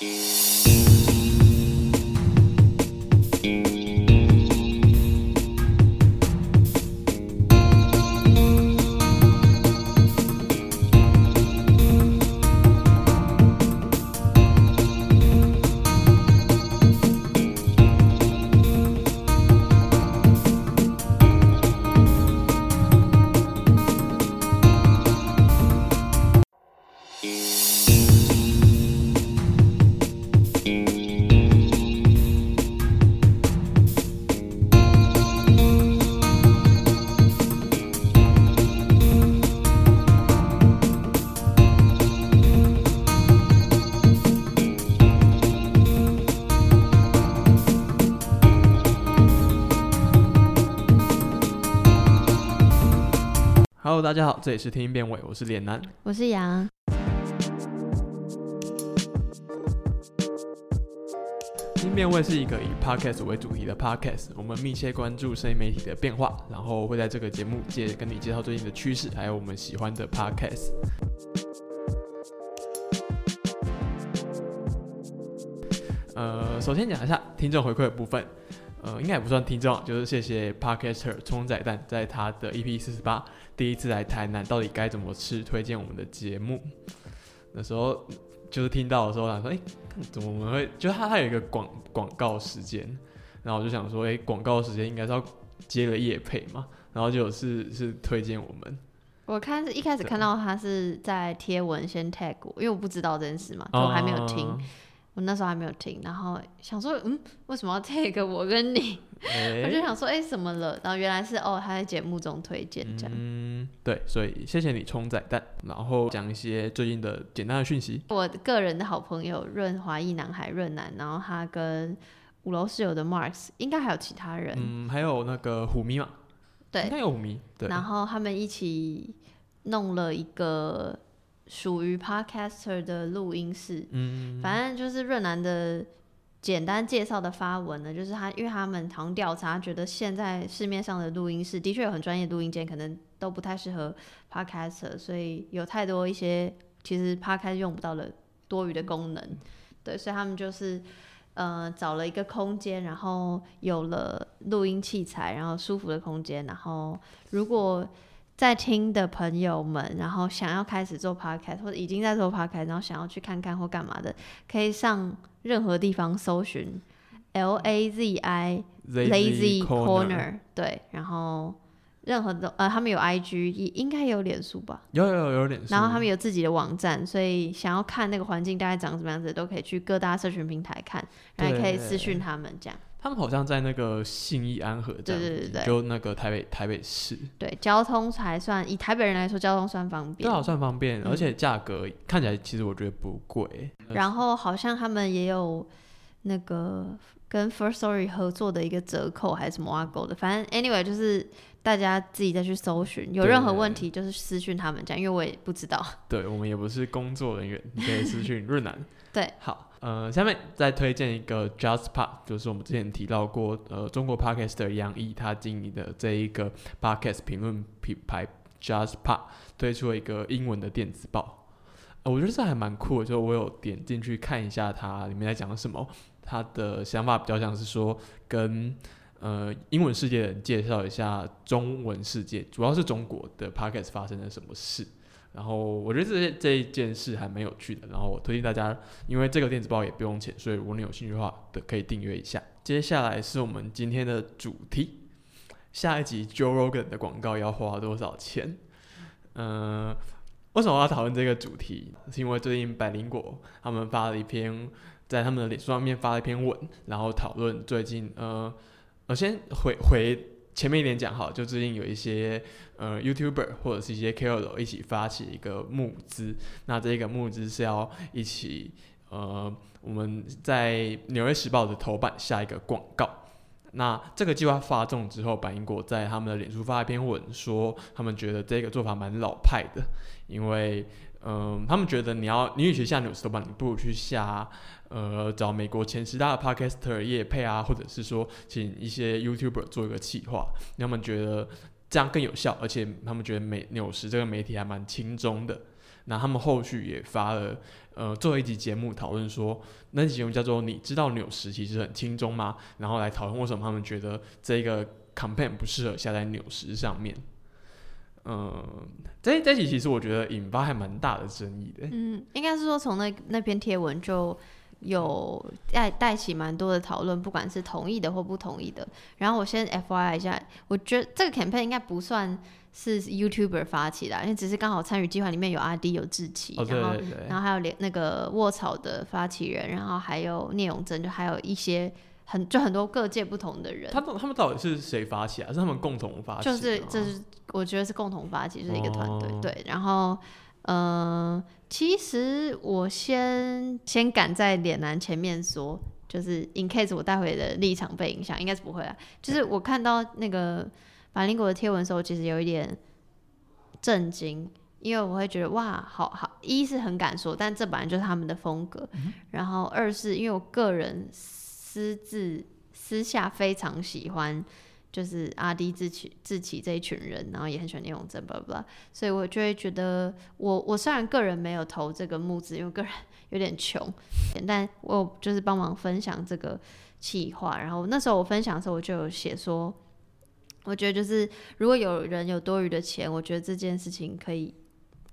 Música 大家好，这里是听音辨位，我是脸男。我是杨，听音辨位是一个以 podcast 为主题的 podcast，我们密切关注声音媒体的变化，然后会在这个节目介跟你介绍最近的趋势，还有我们喜欢的 podcast。呃，首先讲一下听众回馈的部分，呃，应该也不算听众，就是谢谢 podcaster 冲仔蛋在他的 EP 四十八第一次来台南，到底该怎么吃，推荐我们的节目。那时候就是听到的时候，想说，哎、怎么我们会？就是他他有一个广广告时间，然后我就想说，哎、广告时间应该是要接了夜配嘛，然后就是是推荐我们，我看是一开始看到他是在贴文先 tag 我，因为我不知道这件事嘛，就我还没有听，啊我那时候还没有听，然后想说，嗯，为什么要 take 我跟你？哎我就想说，哎、怎么了？然后原来是哦，他在节目中推荐这样。嗯，对，所以谢谢你冲仔蛋，然后讲一些最近的简单的讯息。我个人的好朋友润华裔男孩润南，然后他跟五楼室友的 Marks，应该还有其他人，嗯，还有那个虎迷嘛，对应，该有虎迷，对，然后他们一起弄了一个属于 podcaster 的录音室，嗯，反正就是润南的简单介绍的发文呢，就是他因为他们好像调查，觉得现在市面上的录音室的确有很专业录音间，可能都不太适合 podcaster，所以有太多一些其实 podcast 用不到的多余的功能，对，所以他们就是。呃，找了一个空间，然后有了录音器材，然后舒服的空间，然后如果在听的朋友们，然后想要开始做 podcast 或者已经在做 podcast，然后想要去看看或干嘛的，可以上任何地方搜寻 L A Z I Lazy Corner，对，然后任何的呃，他们有 IG，也应该有脸书吧，有有有脸书，然后他们有自己的网站，所以想要看那个环境大概长什么样子，都可以去各大社群平台看，然后也可以私讯他们这样。他们好像在那个信义安和这样子，对对对对就那个台北台北市，对，交通还算以台北人来说，交通算方便。对啊，算方便，嗯而且价格看起来其实我觉得不贵。然后好像他们也有那个跟 First Story 合作的一个折扣还是什么啊狗的，反正 anyway 就是大家自己再去搜寻，有任何问题就是私讯他们这样，因为我也不知道。对我们也不是工作人员，你可以私讯 润南。对，好，呃，下面再推荐一个 Just Pop，就是我们之前提到过，呃，中国 Podcaster 杨毅他经营的这一个 Podcast 评论品牌 Just Pop 推出了一个英文的电子报。呃我觉得这还蛮酷的，就我有点进去看一下它里面在讲什么。他的想法比较像是说跟呃英文世界的人介绍一下中文世界，主要是中国的 podcast 发生了什么事。然后我觉得这这一件事还蛮有趣的，然后我推荐大家，因为这个电子报也不用钱，所以如果你有兴趣的话，的可以订阅一下。接下来是我们今天的主题，下一集 Joe Rogan 的广告要花多少钱？嗯、为什么要讨论这个主题？是因为最近百灵果他们发了一篇，在他们的脸书上面发了一篇文，然后讨论最近呃，我先回回前面一点讲好，就最近有一些呃 YouTuber 或者是一些 KOL 一起发起一个募资，那这个募资是要一起呃我们在《纽约时报》的头版下一个广告。那这个计划发动之后，白英国在他们的脸书发一篇文，说他们觉得这个做法蛮老派的，因为嗯、他们觉得你要你与其下纽斯头版，你不如去下呃找美国前十大的 podcaster 业配啊，或者是说请一些 YouTuber 做一个企划，他们觉得这样更有效，而且他们觉得美纽斯这个媒体还蛮轻松的。那他们后续也发了呃最后一集节目讨论说，那集节目叫做“你知道纽时其实很轻松吗？”然后来讨论为什么他们觉得这个 campaign 不适合下在纽时上面。嗯，这这集其实我觉得引发还蛮大的争议的。嗯，应该是说从那那篇贴文就有带带起蛮多的讨论，不管是同意的或不同意的。然后我先 F Y I 一下，我觉得这个 campaign 应该不算是 YouTuber 发起的，因为只是刚好参与计划里面有阿 D 有志奇，哦，对然后对对，然后还有连那个卧草的发起人，然后还有聂永贞，就还有一些很就很多各界不同的人。他们他们到底是谁发起啊？是他们共同发起？就是这是我觉得是共同发起，就是一个团队、哦对。然后，呃，其实我先先赶在脸男前面说，就是 in case 我待会的立场被影响，应该是不会啊。就是我看到那个马林国的贴文的时候，其实有一点震惊。因为我会觉得哇，好好，一是很敢说，但这本来就是他们的风格。然后二是因为我个人私自私下非常喜欢就是阿迪自己自己这一群人，然后也很喜欢聂永贞，巴拉巴拉，所以我就会觉得我我虽然个人没有投这个募资，因为个人 有点穷，但我就是帮忙分享这个企划，然后那时候我分享的时候，我就有写说，我觉得就是如果有人有多余的钱，我觉得这件事情可以。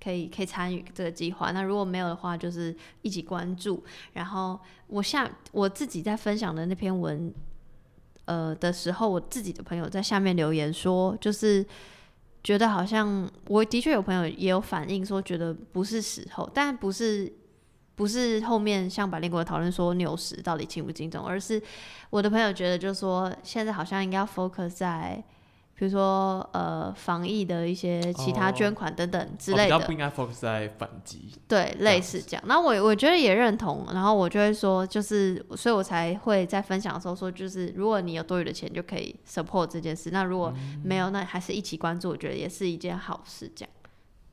可以可以参与这个计划，那如果没有的话，就是一起关注。然后我下我自己在分享的那篇文，呃的时候，我自己的朋友在下面留言说，就是觉得好像我的确有朋友也有反映说，觉得不是时候，但不是不是后面像百灵国讨论说纽时到底轻不轻重，而是我的朋友觉得就是说，现在好像应该要 focus 在。比如说，呃，防疫的一些其他哦捐款等等之哦类的，比较不应该 focus 在反击。对，类似这样。那我我觉得也认同，然后我就会说，就是，所以我才会在分享的时候说，就是如果你有多余的钱，就可以 support 这件事。那如果没有，那还是一起关注，我觉得也是一件好事。这样。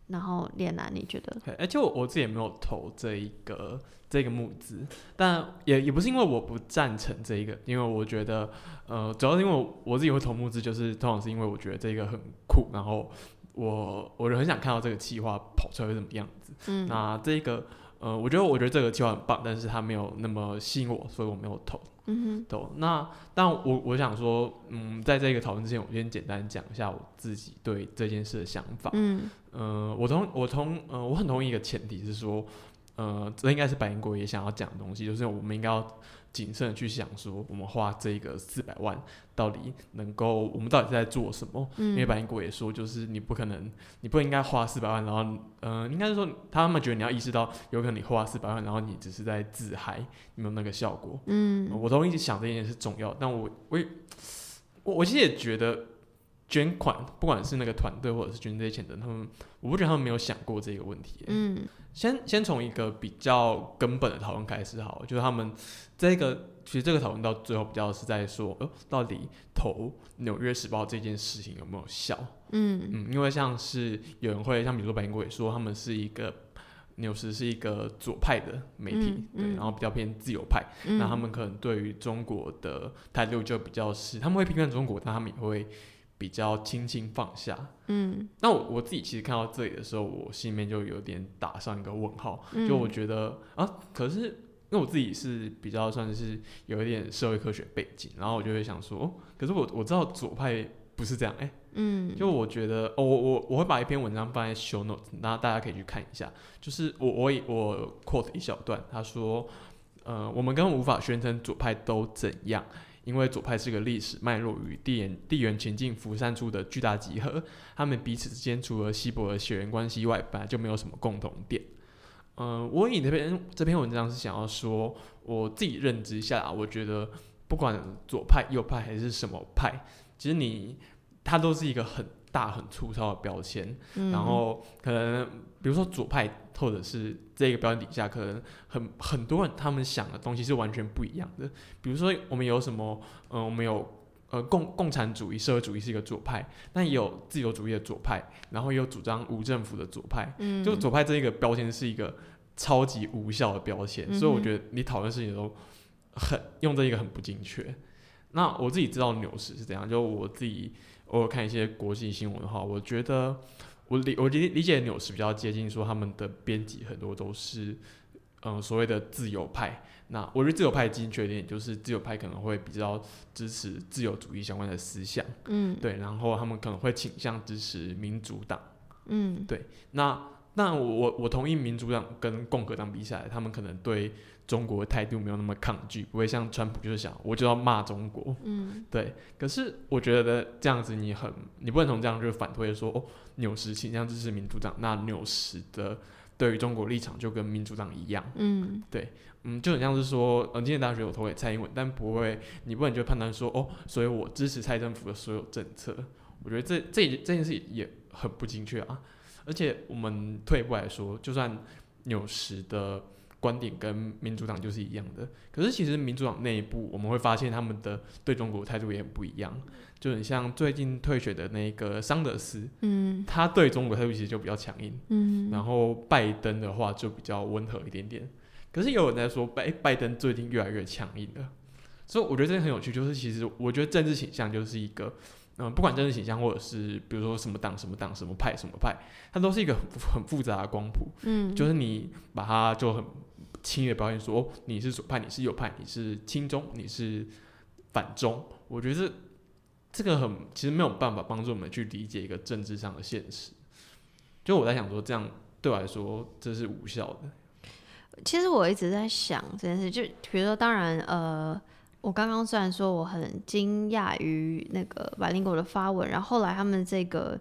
然后练男，你觉得？对，而且我我自己也没有投这一个这个募资，但也也不是因为我不赞成这一个，因为我觉得，呃，主要是因为我我自己会投募资，就是通常是因为我觉得这个很酷，然后我我就很想看到这个计划跑出来会怎么样子。嗯那这个，呃，我觉得我觉得这个计划很棒，但是它没有那么吸引我，所以我没有投。嗯投那，但我我想说，嗯，在这个讨论之前，我先简单讲一下我自己对这件事的想法。嗯呃，我同我同呃，我很同意一个前提是说，呃，这应该是百灵国也想要讲的东西，就是我们应该要谨慎的去想说，我们花这个四百万到底能够，我们到底是在做什么？因为嗯百灵国也说，就是你不可能，你不应该花四百万，然后，呃，应该是说他们觉得你要意识到，有可能你花四百万，然后你只是在自嗨，没有那个效果。嗯我同意想这件事是重要，但我我也我我其实也觉得捐款，不管是那个团队或者是捐这些钱的，他们我不觉得他们没有想过这个问题。嗯先先从一个比较根本的讨论开始好了，就是他们这个其实这个讨论到最后比较是在说，呃，到底投《纽约时报》这件事情有没有效？嗯嗯，因为像是有人会像比如说白英国也说，他们是一个纽时是一个左派的媒体，对，然后比较偏自由派。嗯，那他们可能对于中国的态度就比较是，他们会批判中国，但他们也会比较轻轻放下。嗯。那我我自己其实看到这里的时候，我心里面就有点打上一个问号，嗯。就我觉得啊，可是因为我自己是比较算是有一点社会科学背景，然后我就会想说，哦，可是我我知道左派不是这样，哎、嗯。就我觉得，哦，我我我会把一篇文章放在 show notes，然后大家可以去看一下。就是我我也我 quote 一小段，他说，呃，我们根本无法宣称左派都怎样，因为左派是个历史脉络与地缘地缘情境浮散出的巨大集合，他们彼此之间除了稀薄的血缘关系外，本来就没有什么共同点。嗯、我以这篇这篇文章是想要说，我自己认知下，我觉得不管左派、右派还是什么派，其实你它都是一个很大、很粗糙的标签。嗯，然后可能比如说左派或者是这个标签底下，可能很很多人他们想的东西是完全不一样的。比如说我们有什么，呃，我们有呃共共产主义、社会主义是一个左派，但也有自由主义的左派，然后也有主张无政府的左派。嗯就左派这一个标签是一个超级无效的标签，所以我觉得你讨论事情都很用这一个很不精确。那我自己知道牛市是怎样，就我自己偶尔看一些国际新闻的话，我觉得我理我理理解纽时比较接近说他们的编辑很多都是嗯所谓的自由派。那我觉得自由派基因缺点就是自由派可能会比较支持自由主义相关的思想，嗯对，然后他们可能会倾向支持民主党。嗯对那那我我我同意民主党跟共和党比起来，他们可能对中国的态度没有那么抗拒，不会像川普就是想我就要骂中国。嗯对，可是我觉得这样子你很你不能从这样就反推说哦，纽时倾向支持民主党，那纽时的对于中国立场就跟民主党一样。嗯对嗯，就很像是说，呃，今年大学我投给蔡英文，但不会，你不能就判断说，哦，所以我支持蔡政府的所有政策。我觉得这这这件事也很不精确啊。而且我们退一步来说，就算纽时的观点跟民主党就是一样的，可是其实民主党内部我们会发现他们的对中国态度也很不一样。就很像最近退选的那个桑德斯，嗯。他对中国态度其实就比较强硬。嗯，然后拜登的话就比较温和一点点，可是也有人在说拜拜登最近越来越强硬了，所以我觉得这个很有趣，就是其实我觉得政治倾向就是一个，嗯、不管政治倾向或者是比如说什么党什么党什么派什么派，它都是一个很很复杂的光谱，嗯。就是你把它就很轻易的表现说、你是左派，你是右派，你是亲中，你是反中，我觉得这个很其实没有办法帮助我们去理解一个政治上的现实，就我在想说这样对我来说这是无效的。其实我一直在想这件事，就比如说，当然，呃，我刚刚虽然说我很惊讶于那个百灵果的发文，然后后来他们这个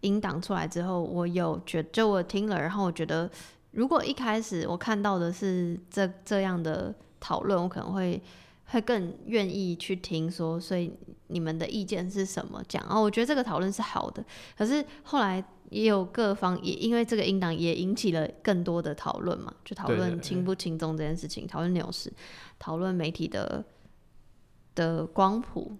音档出来之后，我有觉就我听了，然后我觉得，如果一开始我看到的是这这样的讨论，我可能会会更愿意去听说，所以你们的意见是什么？讲哦，我觉得这个讨论是好的，可是后来也有各方也因为这个音档也引起了更多的讨论嘛，就讨论轻不轻重这件事情，讨论牛市，讨论媒体的的光谱，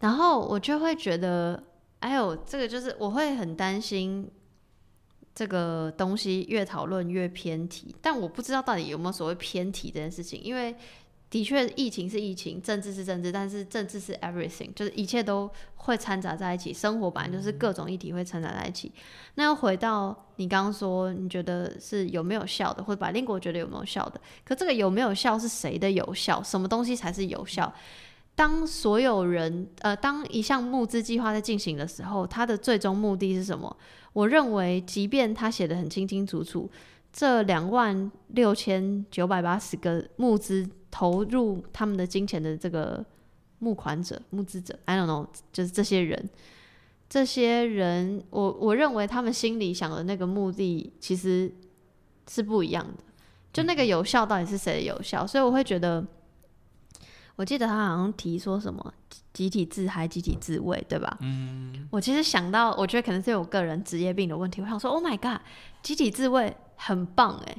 然后我就会觉得，哎呦，这个就是我会很担心。这个东西越讨论越偏题，但我不知道到底有没有所谓偏题这件事情，因为的确疫情是疫情，政治是政治，但是政治是 everything，就是一切都会掺杂在一起，生活本来就是各种议题会掺杂在一起。那要回到你刚刚说，你觉得是有没有效的，或者把英国觉得有没有效的？可这个有没有效是谁的有效？什么东西才是有效？当所有人呃，当一项募资计划在进行的时候，它的最终目的是什么？我认为，即便他写的很清清楚楚，这两万六千九百八十个募资投入他们的金钱的这个募款者、募资者，I don't know，就是这些人，这些人，我我认为他们心里想的那个目的其实是不一样的。就那个有效到底是谁的有效？所以我会觉得，我记得他好像提说什么集体自嗨、集体自慰，对吧？嗯，我其实想到，我觉得可能是我个人职业病的问题。我想说，Oh my god，集体自慰很棒哎，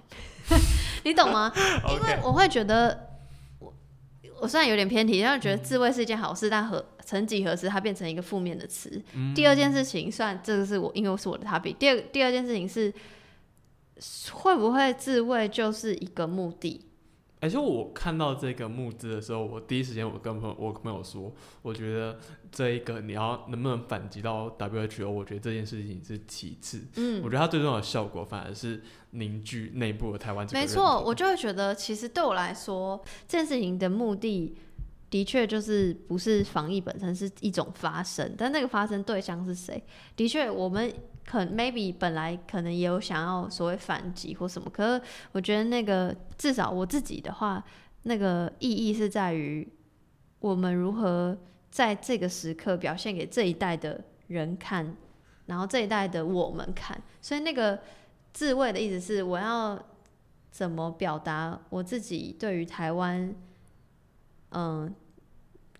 你懂吗？因为我会觉得，我我虽然有点偏题，但是觉得自慰是一件好事，但和曾几何时它变成一个负面的词。第二件事情，算这个是我因为是我的 topic，第二第二件事情是，会不会自慰就是一个目的？而且我看到这个募资的时候，我第一时间我跟朋友我跟朋友说，我觉得这一个你要能不能反击到 WHO，我觉得这件事情是其次。嗯我，觉得它最重要的效果反而是凝聚内部的台湾没错，我就会觉得，其实对我来说，这件事情的目的的确就是不是防疫本身是一种发生，但那个发生对象是谁？的确，我们可 maybe 本来可能也有想要所谓反击或什么，可是我觉得那个至少我自己的话，那个意义是在于我们如何在这个时刻表现给这一代的人看，然后这一代的我们看，所以那个自卫的意思是我要怎么表达我自己对于台湾，嗯，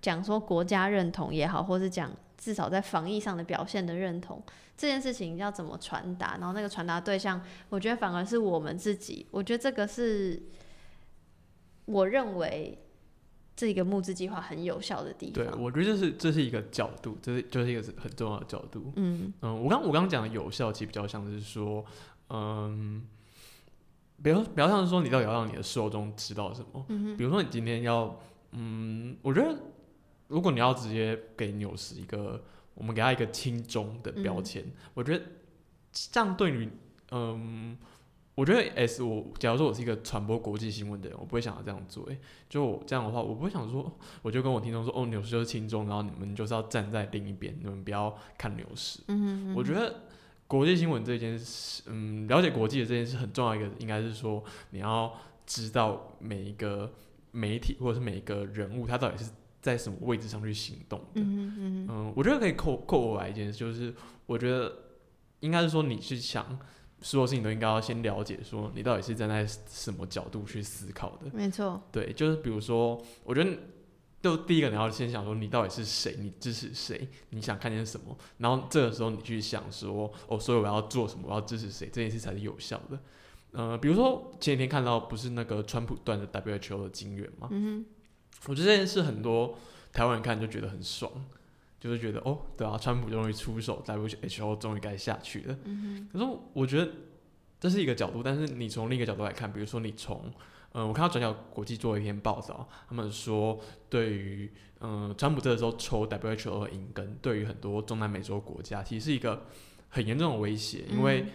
讲说国家认同也好，或是讲至少在防疫上的表现的认同，这件事情要怎么传达？然后那个传达对象，我觉得反而是我们自己。我觉得这个是我认为这个募资计划很有效的地对，方。我觉得这是这是一个角度，这是就是一个很重要的角度。嗯嗯，我刚我刚刚讲的有效，其实比较像是说，嗯，比如比较像是说，你到底要让你的受众知道什么？嗯比如说你今天要，嗯，我觉得如果你要直接给纽斯一个，我们给他一个轻中的标签，我觉得这样对你，嗯，我觉得 S 我假如说我是一个传播国际新闻的人，我不会想要这样做。诶，就我这样的话，我不会想说，我就跟我听众说，哦，牛市就是轻中，然后你们就是要站在另一边，你们不要看牛市。嗯我觉得国际新闻这件事，嗯，了解国际的这件事很重要一个，应该是说你要知道每一个媒体或者是每一个人物，他到底是在什么位置上去行动的。嗯嗯嗯，我觉得可以扣扣我来一件事，就是我觉得应该是说你去想所有事情都应该要先了解，说你到底是站在什么角度去思考的。没错，对，就是比如说，我觉得就第一个你要先想说你到底是谁，你支持谁，你想看见什么，然后这个时候你去想说，哦，所以我要做什么，我要支持谁，这件事才是有效的。呃，比如说前几天看到不是那个川普断的 WHO 的金源吗？嗯我觉得这件事很多台湾人看就觉得很爽，就是觉得哦，对啊，川普终于出手，WHO 终于该下去了。嗯可是我觉得这是一个角度，但是你从另一个角度来看，比如说你从，嗯、我看到转角国际做了一篇报道，他们说对于，嗯、川普这个时候抽 WHO 的银根，对于很多中南美洲国家其实是一个很严重的威胁，因为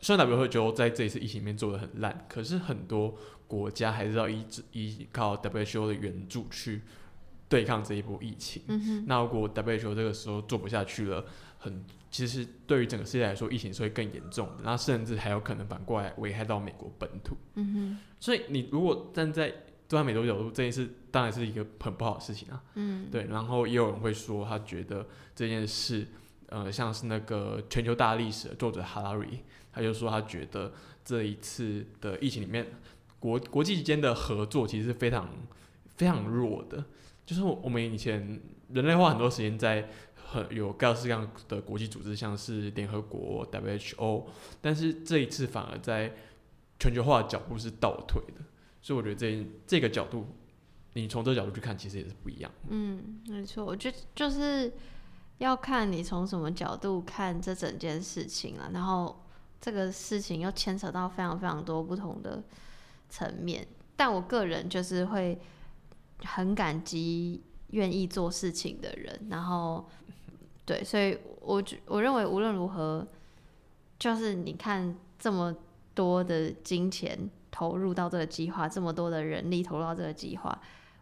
虽然 WHO 在这一次疫情里面做的很烂，可是很多国家还是要依支依靠 WHO 的援助去对抗这一波疫情。嗯哼，那如果 WHO 这个时候做不下去了，很其实对于整个世界来说，疫情是会更严重的，那甚至还有可能反过来危害到美国本土。嗯哼，所以你如果站在中南美洲角度，这件事当然是一个很不好的事情啊。嗯，对，然后也有人会说，他觉得这件事，呃，像是那个全球大历史的作者哈拉瑞，他就说他觉得这一次的疫情里面，国国际间的合作其实是非常非常弱的，就是我们以前人类花很多时间在很有各式各样的国际组织，像是联合国 WHO，但是这一次反而在全球化的脚步是倒退的，所以我觉得这这个角度，你从这个角度去看，其实也是不一样。嗯，没错，我觉得就是要看你从什么角度看这整件事情啊，然后这个事情又牵扯到非常非常多不同的层面，但我个人就是会很感激愿意做事情的人，然后对，所以我我认为无论如何，就是你看这么多的金钱投入到这个计划，这么多的人力投入到这个计划，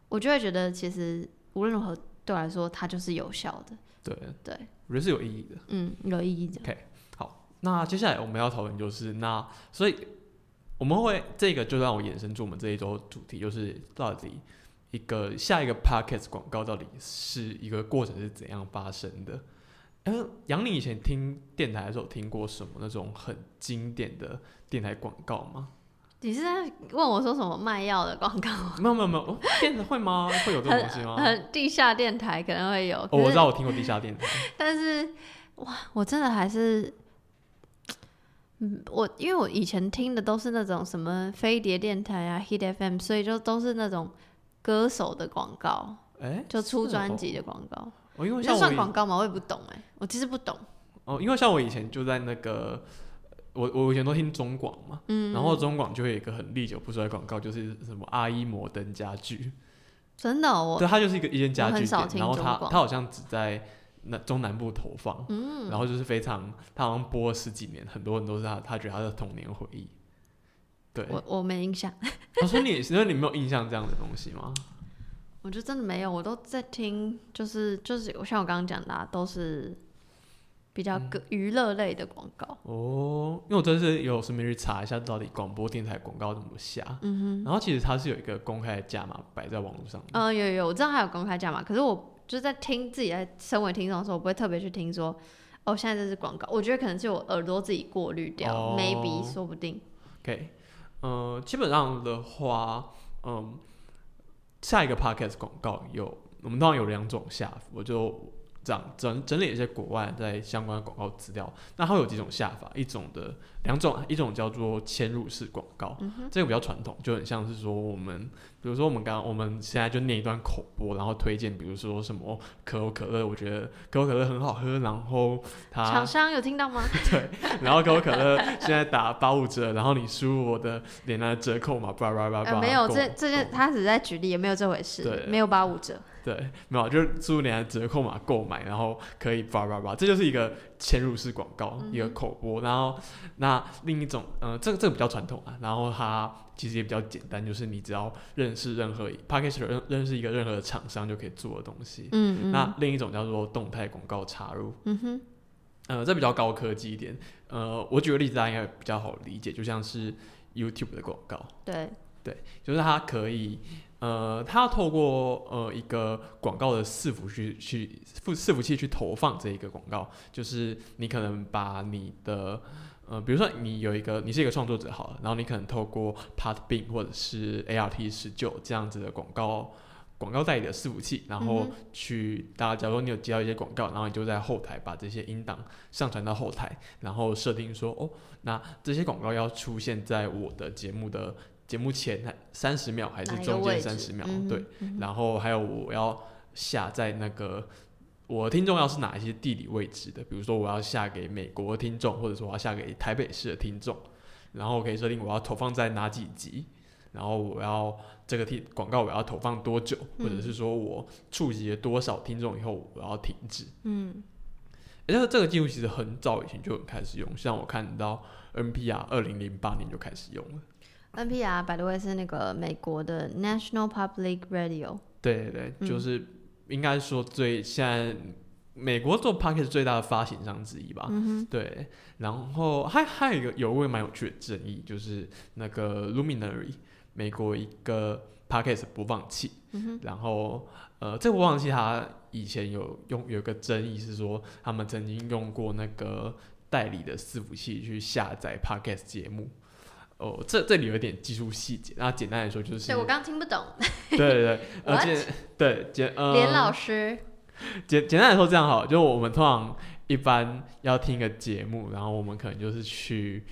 我就会觉得其实无论如何对我来说，它就是有效的，对，对，我觉得是有意义的。嗯，有意义的。OK，好那接下来我们要讨论就是那，所以我们会这个就让我延伸出我们这一周主题，就是到底一个下一个 podcast 广告到底是一个过程是怎样发生的？嗯，杨，你以前听电台的时候听过什么那种很经典的电台广告吗？你是在问我说什么卖药的广告吗？没有没有没有，哦电台会吗？会有这种东西吗？很地下电台可能会有，哦，我知道我听过地下电台，但是哇，我真的还是，嗯，我因为我以前听的都是那种什么飞碟电台啊、Hit FM，所以就都是那种歌手的广告，哎、就出专辑的广告。哦，因为像我广告吗？我也不懂哎、我其实不懂。哦，因为像我以前就在那个，我我以前都听中广嘛，嗯，然后中广就会有一个很历久不衰的广告，就是什么阿依摩登家具，真的哦、我对，它就是一个一间家具店，然后它它好像只在那中南部投放，嗯，然后就是非常，他好像播了十几年，很多人都是他他觉得他的童年回忆。对，我我没印象，我说你，所以你没有印象这样的东西吗？我就真的没有，我都在听，就是就是我像我刚刚讲的、啊，都是比较娱乐类的广告。哦，因为我真是有顺便去查一下，到底广播电台广告怎么下。嗯哼然后其实它是有一个公开的价码摆在网络上的。嗯、有有有，我知道还有公开价码，可是我就是在听自己在身为听众的时候，我不会特别去听说，哦，现在这是广告，我觉得可能是我耳朵自己过滤掉、哦 m a y b e 说不定。OK，呃，基本上的话，嗯，下一个 podcast 广告有，我们当然有两种下，我就这样整整理一些国外在相关的广告资料。那它会有几种下法，一种的两种，一种叫做嵌入式广告，这个比较传统，就很像是说我们，比如说我们刚刚我们现在就念一段口播，然后推荐，比如说什么可口可乐，我觉得可口可乐很好喝，然后它厂商有听到吗？对然后可口可乐现在打八五折，然后你输入我的连来折扣嘛，叭叭叭叭。呃，没有，这这件他只是在举例，也没有这回事，对没有八五折。对，没有，就是输入你的折扣码购买，然后可以叭叭叭，这就是一个嵌入式广告，一个口播。然后那另一种，嗯，这个这个比较传统啊，然后它其实也比较简单，就是你只要认识任何 p a c k a g e 认认识一个任何的厂商就可以做的东西。嗯嗯。那另一种叫做动态广告插入。嗯哼。呃，这比较高科技一点。呃，我举个例子，大家应该比较好理解，就像是 YouTube 的广告。对。对，就是它可以。呃，它要透过呃一个广告的伺服器去伺伺服器去投放这一个广告，就是你可能把你的呃，比如说你有一个你是一个创作者好了，然后你可能透过 Podbean 或者是 ART 十九这样子的广告广告代理的伺服器，然后去大家假如你有接到一些广告，然后你就在后台把这些音档上传到后台，然后设定说哦，那这些广告要出现在我的节目的。节目前三十秒还是中间三十秒？对，然后还有我要下在那个我听众要是哪一些地理位置的，比如说我要下给美国听众，或者说我要下给台北市的听众，然后可以设定我要投放在哪几集，然后我要这个听广告我要投放多久，或者是说我触及了多少听众以后我要停止。嗯，而且这个技术其实很早以前就开始用，像我看到 NPR 二零零八年就开始用了。NPR 百多位是那个美国的 National Public Radio。对对对，就是应该说最现在美国做 p o c k e t 最大的发行商之一吧。嗯对，然后还还有一个有位蛮有趣的争议，就是那个 Luminary 美国一个 p o c k e t 播放器。嗯然后呃，这个播放器它以前有用有个争议是说，他们曾经用过那个代理的伺服器去下载 p o c k e t 节目。哦，这这里有点技术细节，那简单来说就是，对我刚刚听不懂。对 对对，而且对 简呃，连老师，简简单来说这样好，就我们通常一般要听一个节目，然后我们可能就是去，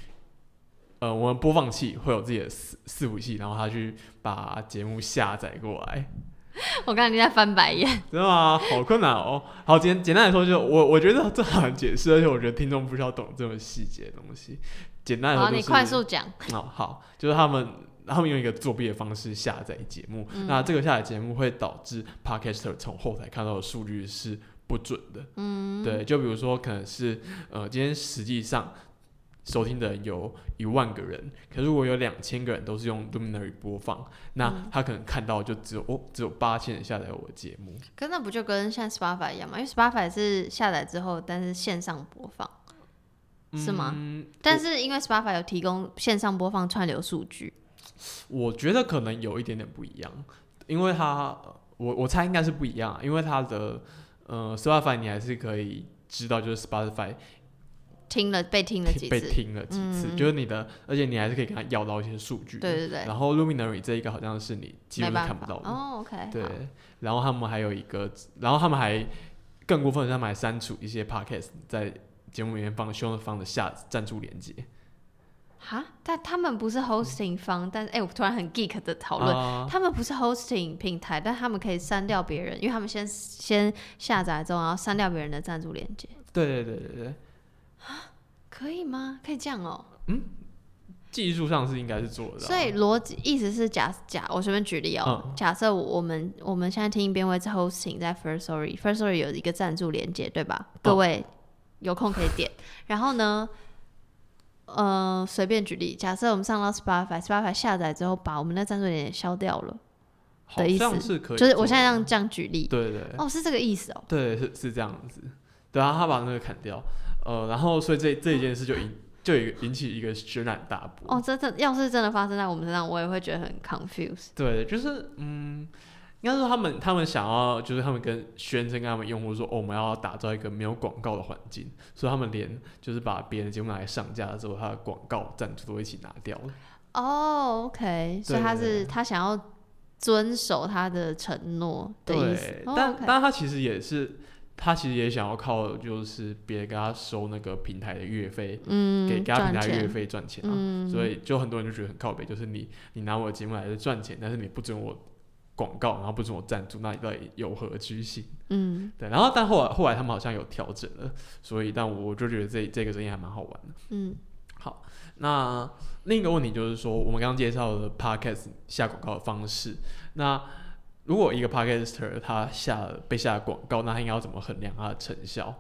呃，我们播放器会有自己的伺伺服器，然后他去把节目下载过来。我刚才你在翻白眼，真的吗？好困难哦。好简简单来说，就我我觉得这很难解释，而且我觉得听众不需要懂这么细节的东西。简单来说，你快速讲。哦，好，就是他们他们用一个作弊的方式下载节目，那这个下载节目会导致 Podcaster 从后台看到的数据是不准的。嗯，对，就比如说可能是呃，今天实际上收听的人有一万个人，可是如果有两千个人都是用 Luminary 播放，那他可能看到就只有哦，只有八千人下载我的节目。可那不就跟像 Spotify 一样吗？因为 Spotify 是下载之后，但是线上播放。是吗？但是因为 Spotify 有提供线上播放串流数据，我觉得可能有一点点不一样，因为它我我猜应该是不一样，因为它的呃 Spotify 你还是可以知道，就是 Spotify 听了被听了几次，被听了几次，就是你的，而且你还是可以跟他要到一些数据，对对对。然后 Luminary 这一个好像是你基本上看不到的哦，OK。对，然后他们还有一个，然后他们还更过分，他们还删除一些 Podcast 在。节目里面放凶的方的下赞助连接，哈？但他们不是 hosting 方，但是哎，我突然很 geek 的讨论，他们不是 hosting 平台，但他们可以删掉别人，因为他们先先下载之后，然后删掉别人的赞助链接。对对对对对，啊？可以吗？可以这样哦？嗯，技术上是应该是做的。所以逻辑意思是假假，我随便举例哦，假设我们我们现在听编位是 hosting 在 First Story，First Story 有一个赞助连接，对吧？各位。有空可以点，然后呢，呃，随便举例，假设我们上到 Spotify，Spotify 下载之后，把我们的赞助点消掉了的意思，是可以，就是我现在这样这样举例，对对，哦，是这个意思哦，对，是是这样子，对啊，他把那个砍掉，呃，然后所以这这一件事就引就引起一个轩然大波，哦，真的，要是真的发生在我们身上，我也会觉得很 confused，对，就是嗯。应该说他们他们想要就是他们跟宣称跟他们用户说，哦，我们要打造一个没有广告的环境，所以他们连就是把别人的节目拿来上架的时候，他的广告赞助都一起拿掉了。哦，OK，所以他是他想要遵守他的承诺的意思。但但他其实也是他其实也想要靠就是别人给他收那个平台的月费，嗯，给给他平台月费赚钱啊。所以就很多人就觉得很靠北，就是你你拿我的节目来赚钱，但是你不准我。广告，然后不准我赞助，那到底有何居心？嗯，对。然后，但后来后来他们好像有调整了，所以，但我就觉得这这个生意还蛮好玩的。嗯，好。那另一个问题就是说，我们刚刚介绍的 podcast 下广告的方式，那如果一个 podcaster 他下了被下了广告，那他应该要怎么衡量它的成效？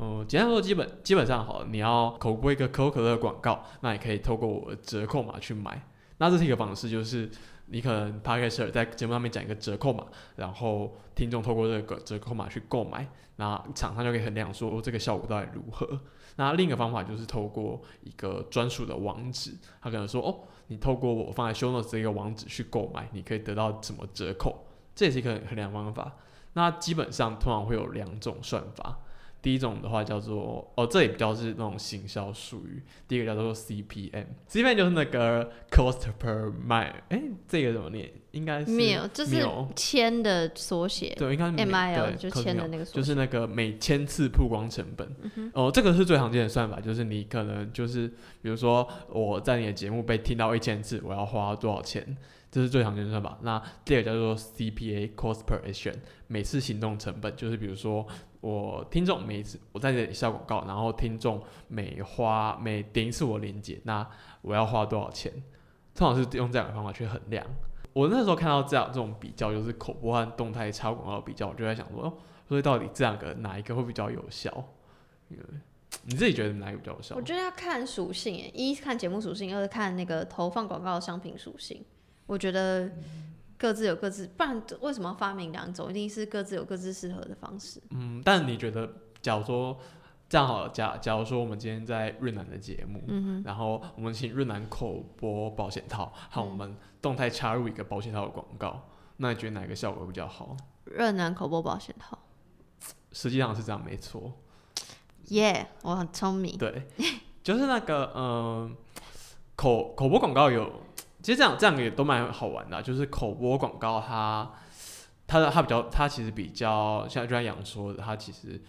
嗯，简单说，基本基本上好，你要口播一个可口可乐的广告，那你可以透过我的折扣码去买。那这是一个方式，就是你可能 podcaster 在节目上面讲一个折扣码，然后听众透过这个折扣码去购买，那厂商就可以衡量说、这个效果到底如何。那另一个方法就是透过一个专属的网址，他可能说哦，你透过我放在 show notes 这个网址去购买，你可以得到什么折扣，这也是一个衡量方法。那基本上通常会有两种算法。第一种的话叫做哦，这也比较是那种行销术语。第一个叫做 CPM，CPM 就是那个 cost per mile，哎，这个怎么念？应该是 mil 就是千的缩写对，应该是 M I L 对就千的那个缩写，就是那个每千次曝光成本。哦，这个是最常见的算法，就是你可能就是比如说我在你的节目被听到一千次，我要花多少钱？这是最常见的算法。那第二个叫做 CPA cost per action，每次行动成本，就是比如说我听众每一次我在这里下广告，然后听众每花每点一次我链接，那我要花多少钱？通常是用这样的方法去衡量。我那时候看到这样这种比较，就是口播和动态插广告比较，我就在想说，所以到底这两个哪一个会比较有效？你自己觉得哪一个比较有效我？觉得要看属性，一是看节目属性，二是看那个投放广告的商品属性。我觉得各自有各自，不然为什么要发明两种？一定是各自有各自适合的方式。嗯，但你觉得，假如说这样好了，假假如说我们今天在润南的节目，嗯然后我们请润南口播保险套，和我们动态插入一个保险套的广告，那你觉得哪个效果比较好？哼，热南口播保险套，实际上是这样，没错。耶、我很聪明。对，就是那个嗯、口口播广告有，其实这样这样也都蛮好玩的啊、就是口播广告它它的它比较它其实比较像就像杨说的，它其实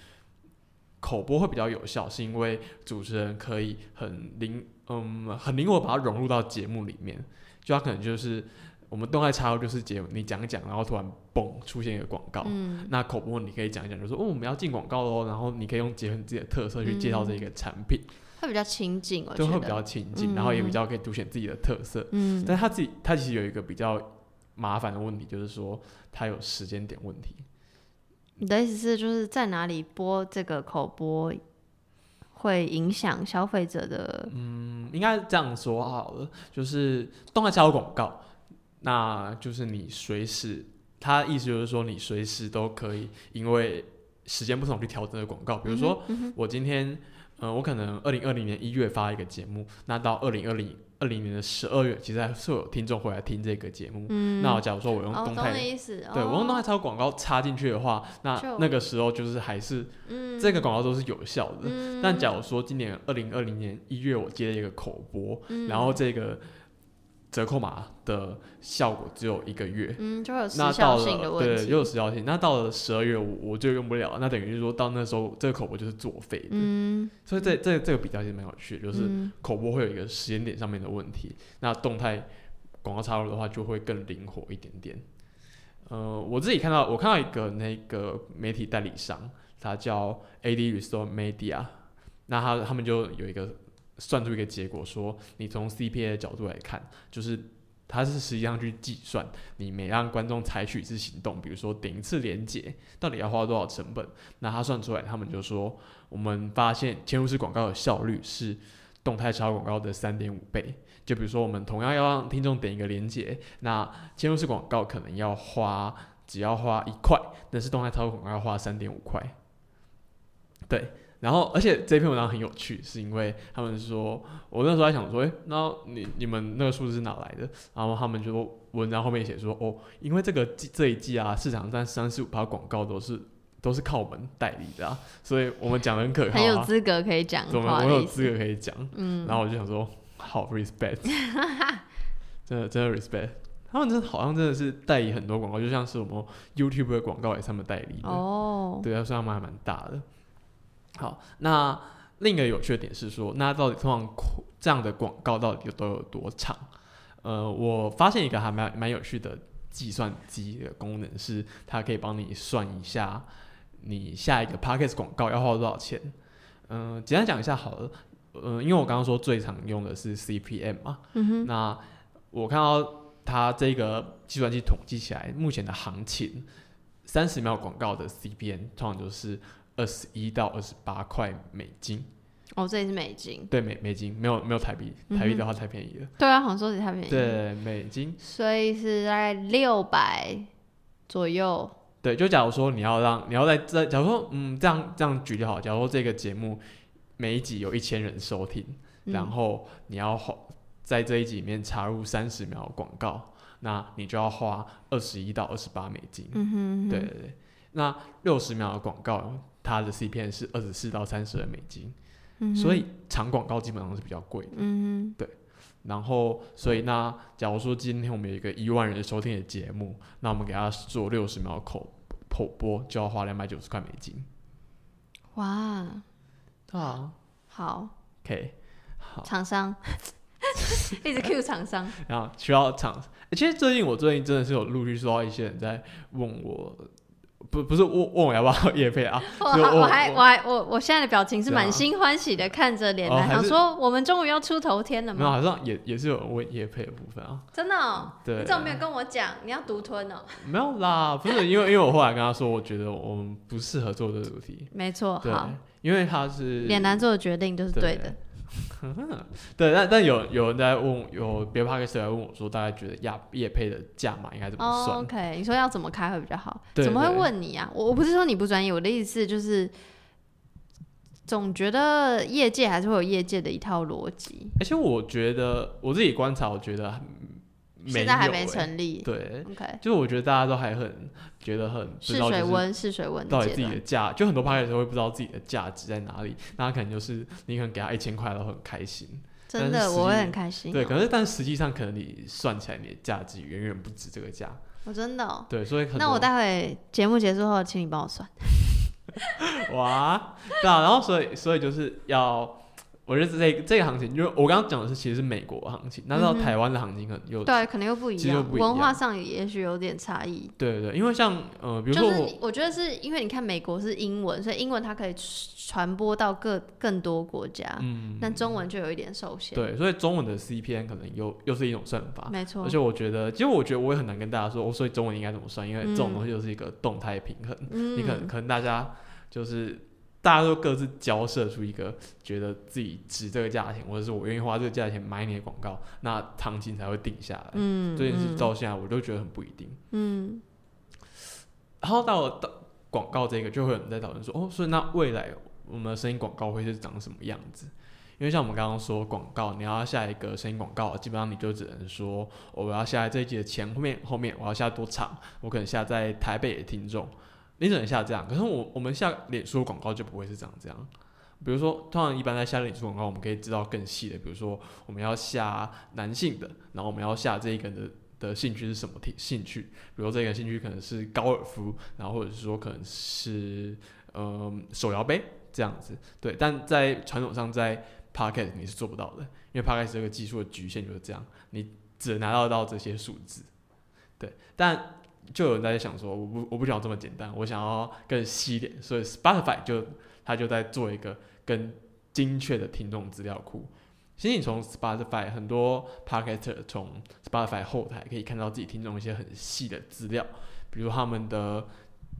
口播会比较有效，是因为主持人可以很灵嗯很灵活把它融入到节目里面，就它可能就是。我们动态插入就是节目，你讲一讲，然后突然嘣出现一个广告，嗯，那口播你可以讲一讲，就说哦我们要进广告喽，然后你可以用结合你自己的特色去介绍这一个产品。会比较亲近，我就会比。较亲近，嗯然后也比较可以凸显自己的特色。嗯，但是他自己他其实有一个比较麻烦的问题，就是说他有时间点问题。你的意思是就是在哪里播这个口播会影响消费者的？嗯，应该这样说好了，就是动态插入广告，那就是你随时，他意思就是说你随时都可以，因为时间不同去调整的广告。比如说，嗯我今天，呃，我可能二零二零年一月发一个节目，那到二零二零二零年的十二月，其实还是有听众会来听这个节目。嗯，那我假如说我用哦，动态。对，我用动态哦，插广告插进去的话，那那个时候就是还是嗯，这个广告都是有效的。嗯，但假如说今年二零二零年一月我接了一个口播，嗯然后这个折扣码的效果只有一个月，嗯，就有时那效到了性的问题。对，又有时效性。那到了十二月我我就用不了，那等于是说到那时候这个口播就是作废的。嗯，所以这这这个比较其实蛮有趣的，就是嗯口播会有一个时间点上面的问题，那动态广告插入的话就会更灵活一点点。呃，我自己看到，我看到一个那个媒体代理商，他叫 AD Restore Media，那他他们就有一个算出一个结果，说你从 CPA 的角度来看，就是它是实际上去计算你每让观众采取一次行动，比如说点一次连接，到底要花多少成本？那他算出来，他们就说，我们发现嵌入式广告的效率是动态插广告的三点五倍。就比如说，我们同样要让听众点一个连接，那嵌入式广告可能要花只要花一块，但是动态插广告要花三点五块。对，然后而且这篇文章很有趣，是因为他们说，我那时候在想说，诶，那你你们那个数字是哪来的？然后他们就说文章后面写说，哦，因为这个季这一季啊，市场上三十五趴广告都是 都是靠我们代理的啊，所以我们讲的很可靠很有啊，资格可以讲我们话的意思。我有资格可以讲。嗯，然后我就想说，好 respect，真的真的 respect。他们真的好像真的是代理很多广告，就像是我们 YouTube 的广告也是他们代理的。哦，对啊，所以他们还蛮大的。好，那另一个有趣的点是说，那到底通常这样的广告到底有都有多长？呃，我发现一个还蛮蛮有趣的计算机的功能是，它可以帮你算一下你下一个 Podcast 广告要花多少钱。嗯、简单讲一下好了。呃，因为我刚刚说最常用的是 CPM 嘛，嗯哼，那我看到它这个计算机统计起来，目前的行情，三十秒广告的 CPM 通常就是二十一到二十八块美金，哦，这里是美金，对美美金，没有没有台币，台币的话太便宜了。对啊，好像说起太便宜，，对美金，所以是大概六百左右，对，就假如说你要让你要在这，假如说嗯这样这样举例好，假如说这个节目每一集有一千人收听，嗯。然后你要花在这一集里面插入三十秒广告，那你就要花二十一到二十八美金。嗯哼，对对对，那六十秒的广告，它的 CPM 是二十四到三十二美金，嗯所以长广告基本上是比较贵的。嗯然后，所以那假如说今天我们有一个一万人收听的节目，那我们给他做六十秒口口播，就要花两百九十块美金。哇，对啊好，，OK，好，厂商。一直 Q 厂商，然后需要厂、欸其实最近我最近真的是有陆续收到一些人在问我，不不是问问我要不要夜配啊，我 就我还我还我我现在的表情是满心欢喜的看着脸男，想说我们终于要出头天了没有，好像也也是有人问夜配的部分啊。真的哦，对，你怎么没有跟我讲？你要独吞哦。没有啦，不是因为 因为我后来跟他说，我觉得我们不适合做这个主题，没错，对好，，因为他是脸男做的决定就是对的。对，但但有有人在问，有别的 p o d c a 来问我说，大家觉得亚叶配的价码应该怎么哦算？，OK，你说要怎么开会比较好？对怎么会问你啊？我我不是说你不专业，我的意思就是，总觉得业界还是会有业界的一套逻辑，而且我觉得我自己观察，我觉得没现在还没成立。对，OK，就是我觉得大家都还很觉得很试水温，试水温到底自己的。价，就很多拍的时候会不知道自己的价值在哪里，那他可能就是你可能给他一千块都很开心，真的，我会很开心哦。对，可是但实际上可能你算起来你的价值远远不止这个价，我真的哦。对，所以很那我待会节目结束后，请你帮我算。哇，对啊，然后所以所以就是要，我觉得这个这个行情，就是我刚刚讲的是其实是美国的行情，那到台湾的行情可能又对，可能又不一样，其实不一样文化上也许有点差异。对对对，因为像呃，比如就是说我觉得是因为你看美国是英文，所以英文它可以传播到各更多国家，嗯，但中文就有一点受限。对，所以中文的 CPN 可能又又是一种算法。没错而且。我觉得，其实我觉得我也很难跟大家说，哦，所以中文应该怎么算，因为这种嗯东西就是一个动态平衡。嗯，你可能可能大家就是大家都各自交涉出一个觉得自己值这个价钱，或者是我愿意花这个价钱买你的广告，那行情才会定下来。嗯，这件事嗯到现在我都觉得很不一定。嗯然后到了到广告这个，就会有人在讨论说，哦，所以那未来我们的声音广告会是长什么样子？因为像我们刚刚说广告，你要下一个声音广告，基本上你就只能说，哦我要下在这一集的前后面，后面我要下多长，我可能下在台北的听众，你只能下这样。可是我我们下脸书广告就不会是这样这样。比如说，通常一般在下脸书广告，我们可以知道更细的，比如说我们要下男性的，然后我们要下这一个人的的兴趣是什么兴兴趣，比如说这个兴趣可能是高尔夫，然后或者是说可能是嗯手摇杯这样子，对。但在传统上，在 p o c k e t 你是做不到的，因为 p o c k e t 这个技术的局限就是这样，你只能拿到到这些数字，对。但就有人在想说，我不我不想要这么简单，我想要更细一点，所以 Spotify 就他就在做一个更精确的听众资料库。其实你从 Spotify 很多 Podcaster 从 Spotify 后台可以看到自己听众一些很细的资料，比如他们的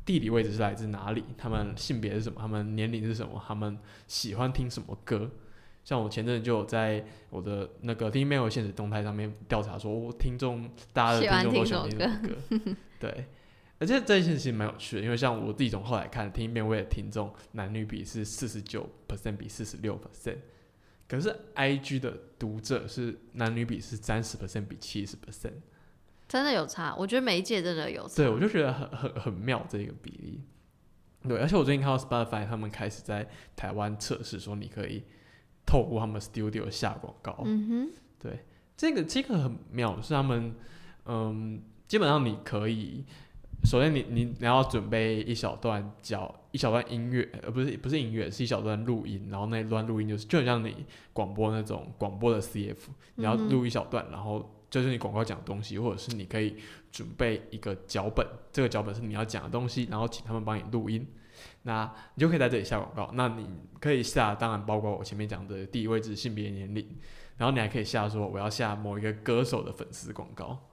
地理位置是来自哪里，他们性别是什么，他们年龄是什么，他们喜欢听什么歌。像我前阵子就有在我的那个听 mail 现实动态上面调查说，我听众大家的听众都喜欢听听什么歌，对。而且这件事情蛮有趣的，因为像我自己从后来看听一遍，我也听众男女比是四十九 percent 比四十六 percent，可是 IG 的读者是男女比是三十 percent 比七十 percent，真的有差，我觉得每一届真的有差。对我就觉得很很很妙这个比例。对，而且我最近看到 Spotify 他们开始在台湾测试，说你可以透过他们 Studio 下广告。嗯哼，对这个这个很妙，是他们嗯，基本上你可以，首先你你你要准备一小段脚一小段音乐，呃不是不是音乐，是一小段录音，然后那一段录音就是就很像你广播那种广播的 CF，你要录一小段，然后就是你广告讲的东西，或者是你可以准备一个脚本，这个脚本是你要讲的东西，然后请他们帮你录音。那你就可以在这里下广告。那你可以下，当然包括我前面讲的地理位置、性别、年龄，然后你还可以下说我要下某一个歌手的粉丝广告。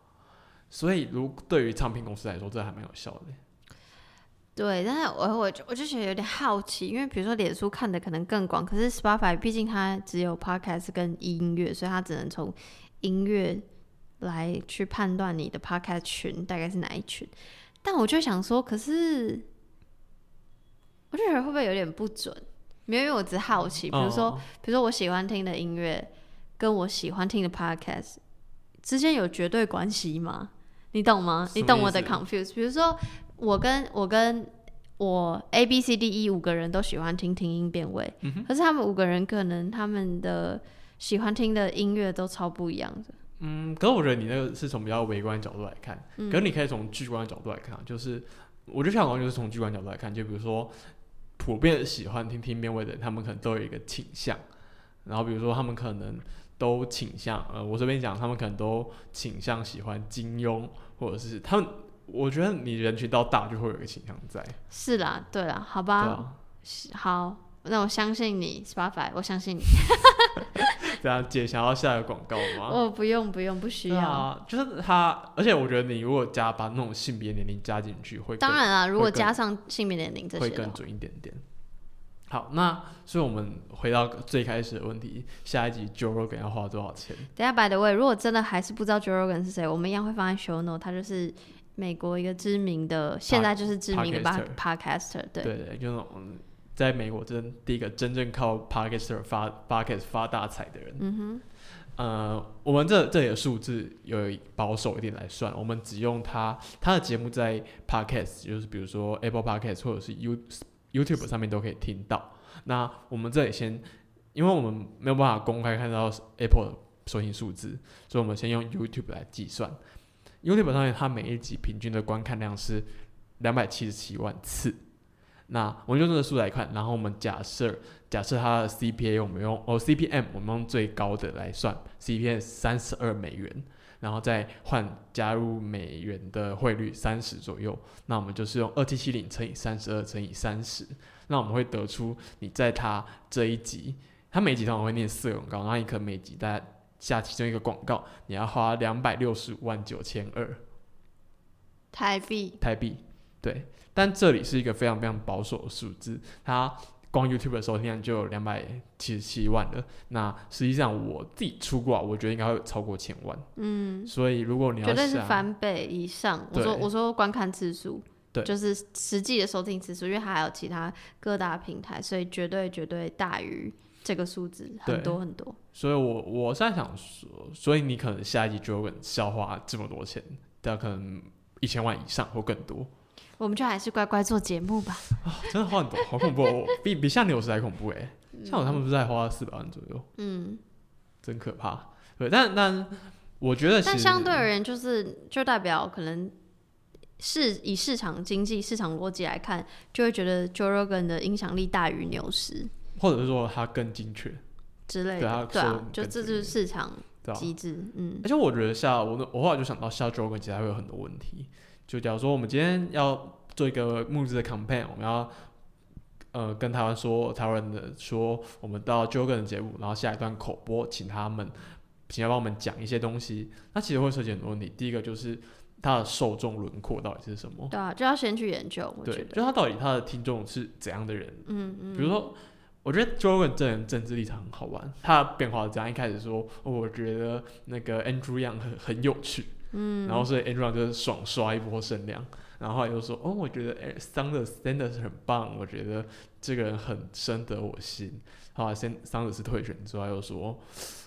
所以如对于唱片公司来说，这还蛮有效的。对，但是我我就我就觉得有点好奇，因为比如说脸书看的可能更广，可是 Spotify 毕竟它只有 Podcast 跟音乐，所以它只能从音乐来去判断你的 Podcast 群大概是哪一群。但我就想说，可是我就觉得会不会有点不准？没有，因为我只好奇，比如说，哦比如说我喜欢听的音乐跟我喜欢听的 Podcast 之间有绝对关系吗？你懂吗？你懂我的 confuse？比如说，我跟我跟我 A B C D E 五个人都喜欢听听音辨位，嗯可是他们五个人可能他们的喜欢听的音乐都超不一样的。嗯，可是我觉得你那个是从比较微观的角度来看，嗯可是你可以从巨观的角度来看，就是我觉得香港就是从巨观角度来看，就比如说普遍喜欢听听辨位的人，他们可能都有一个倾向，然后比如说他们可能都倾向，呃，我这边讲，他们可能都倾向喜欢金庸，或者是他们，我觉得你人群到大就会有一个倾向在，是啦，对啦，好吧，啊，好，那我相信你，Spotify，我相信你。这样姐想要下个广告吗？哦，不用不用，不需要。啊，就是他，而且我觉得你如果加把那种性别年龄加进去，会更当然啊，如果加上性别年龄这些会更准一点点。好，那所以我们回到最开始的问题，下一集 Joe Rogan 要花多少钱？等下，by the way，如果真的还是不知道 Joe Rogan 是谁，我们一样会放在 show note。他就是美国一个知名的，现在就是知名的 podcaster。对，对对，就那种嗯在美国真第一个真正靠 Podcaster 发 Podcast 发大财的人。嗯哼，呃，我们这这里的数字有保守一点来算，我们只用他他的节目在 Podcast，就是比如说 Apple Podcast 或者是 You YouTube 上面都可以听到。那我们这里先，因为我们没有办法公开看到 Apple 的收听数字，所以我们先用 YouTube 来计算。YouTube 上面它每一集平均的观看量是两百七十七万次。那我们用这个数来看，然后我们假设假设它的 CPA 我们用哦 CPM 我们用最高的来算，CPM 三十二美元，然后再换加入美元的汇率三十左右，那我们就是用二七七零乘以三十二乘以三十，那我们会得出你在它这一集，它每集通常会念四个广告，然后你可能每集大家下其中一个广告，你要花两百六十五万九千二。台币台币，对，但这里是一个非常非常保守的数字，它光 YouTube 的收听量就有两百七十七万了。那实际上我自己出过啊，我觉得应该会超过千万。嗯，所以如果你要绝对是翻倍以上。我说我说观看次数，对就是实际的收听次数，因为它还有其他各大平台，所以绝对绝对大于这个数字很多很多。所以我我现在想说，所以你可能下一集就会是要花这么多钱，但可能一千万以上或更多，我们就还是乖乖做节目吧。真的花很多，好恐怖哦，比比像牛市还恐怖哎，像我他们不是还花四百万左右，嗯，真可怕。对，但但我觉得但相对而言，就是就代表可能市以市场经济、市场逻辑来看，就会觉得 Joe Rogan 的影响力大于牛市或者是说它更精确，之类的。对啊就这就是市场、机制。嗯而且我觉得下我那我后来就想到下 Joe Rogan 其实还会有很多问题。就假如说我们今天要做一个募资的 campaign，我们要呃跟台湾说台湾人的说我们到 Joe 的节目，然后下一段口播，请他们请他帮我们讲一些东西，那其实会涉及很多问题。第一个就是他的受众轮廓到底是什么？对啊，就要先去研究。我觉对，得，就他到底他的听众是怎样的人？嗯嗯，比如说，我觉得 Joe Rogan 这人政治立场很好玩，他的变化是这样：一开始说，哦我觉得那个 Andrew Yang 很很有趣，嗯，然后所以 Andrew 就是爽刷一波声量，然后又说，哦，我觉得哎 Sanders Sanders 很棒，我觉得这个人很深得我心。后来 San Sanders 退选之后，他又说，